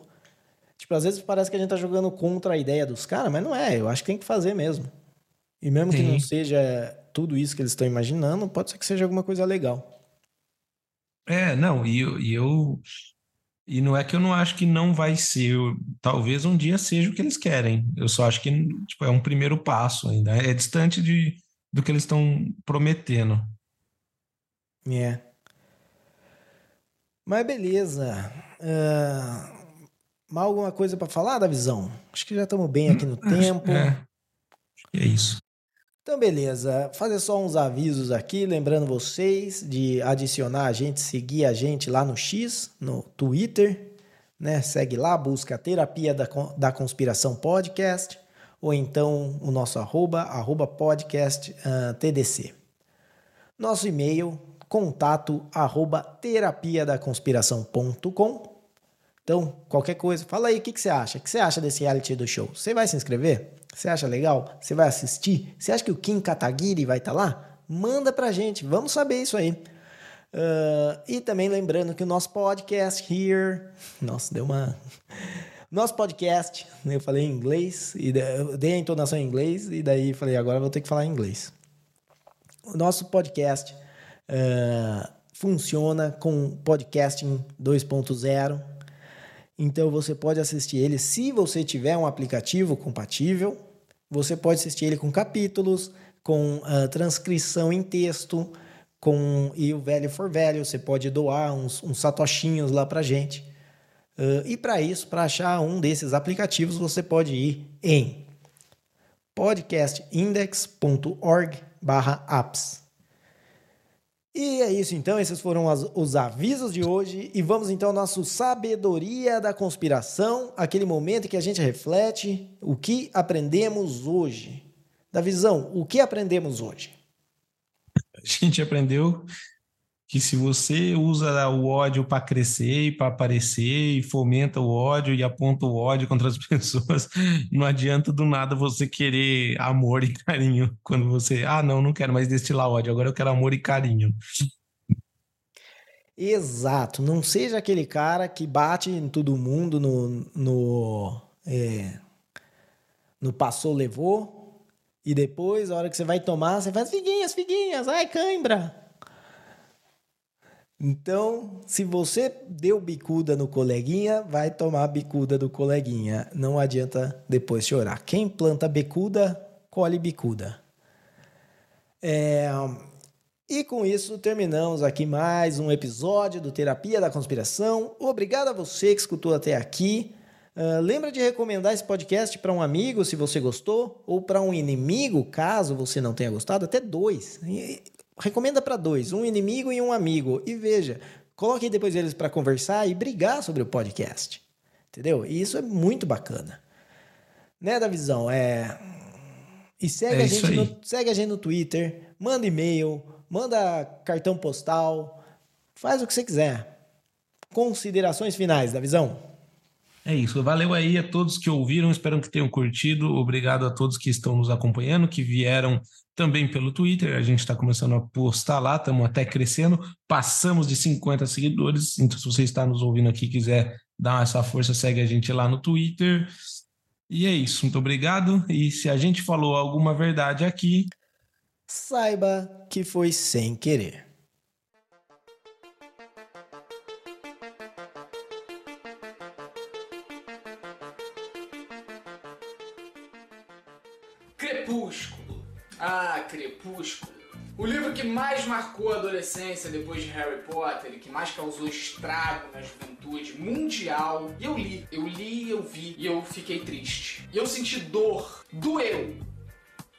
Tipo, às vezes parece que a gente tá jogando contra a ideia dos caras, mas não é. Eu acho que tem que fazer mesmo. E mesmo Sim. que não seja tudo isso que eles estão imaginando, pode ser que seja alguma coisa legal. É, não, e eu, e eu. E não é que eu não acho que não vai ser. Eu, talvez um dia seja o que eles querem. Eu só acho que tipo, é um primeiro passo ainda. É distante de, do que eles estão prometendo. É. Mas beleza. Uh, mais alguma coisa para falar da visão? Acho que já estamos bem aqui no tempo. É. é isso. Então, beleza. Fazer só uns avisos aqui, lembrando vocês de adicionar a gente, seguir a gente lá no X, no Twitter, né? Segue lá, busca Terapia da, da Conspiração Podcast, ou então o nosso arroba, arroba podcast uh, TDC. Nosso e-mail, contato arroba terapia da. Então, qualquer coisa, fala aí o que, que você acha. O que você acha desse reality do show? Você vai se inscrever? Você acha legal? Você vai assistir? Você acha que o Kim Kataguiri vai estar tá lá? Manda pra gente, vamos saber isso aí. Uh, e também lembrando que o nosso podcast here. Nossa, deu uma. Nosso podcast, eu falei em inglês, e dei a entonação em inglês, e daí falei, agora vou ter que falar em inglês. O nosso podcast uh, funciona com podcasting 2.0. Então você pode assistir ele se você tiver um aplicativo compatível. Você pode assistir ele com capítulos, com uh, transcrição em texto, com e o velho for velho. Você pode doar uns, uns satoshinhos lá para gente. Uh, e para isso, para achar um desses aplicativos, você pode ir em podcastindex.org/apps. E é isso então, esses foram as, os avisos de hoje e vamos então ao nosso sabedoria da conspiração, aquele momento em que a gente reflete o que aprendemos hoje. Da visão, o que aprendemos hoje? A gente aprendeu que se você usa o ódio para crescer e para aparecer e fomenta o ódio e aponta o ódio contra as pessoas, não adianta do nada você querer amor e carinho quando você, ah, não, não quero mais destilar ódio, agora eu quero amor e carinho. Exato, não seja aquele cara que bate em todo mundo no no é, no passou levou e depois a hora que você vai tomar você faz figuinhas, figuinhas, ai cãibra. Então, se você deu bicuda no coleguinha, vai tomar bicuda do coleguinha. Não adianta depois chorar. Quem planta bicuda, colhe bicuda. É... E com isso terminamos aqui mais um episódio do Terapia da Conspiração. Obrigado a você que escutou até aqui. Uh, lembra de recomendar esse podcast para um amigo se você gostou, ou para um inimigo, caso você não tenha gostado, até dois recomenda para dois, um inimigo e um amigo. E veja, coloque depois eles para conversar e brigar sobre o podcast. Entendeu? E isso é muito bacana. Né, da visão? É. E segue, é a gente no, segue a gente no Twitter, manda e-mail, manda cartão postal, faz o que você quiser. Considerações finais da visão? É isso. Valeu aí a todos que ouviram. Espero que tenham curtido. Obrigado a todos que estão nos acompanhando, que vieram também pelo Twitter. A gente está começando a postar lá, estamos até crescendo. Passamos de 50 seguidores. Então, se você está nos ouvindo aqui quiser dar essa força, segue a gente lá no Twitter. E é isso, muito obrigado. E se a gente falou alguma verdade aqui, saiba que foi sem querer. O livro que mais marcou a adolescência depois de Harry Potter e que mais causou estrago na juventude mundial. E eu li, eu li, eu vi e eu fiquei triste. E eu senti dor, doeu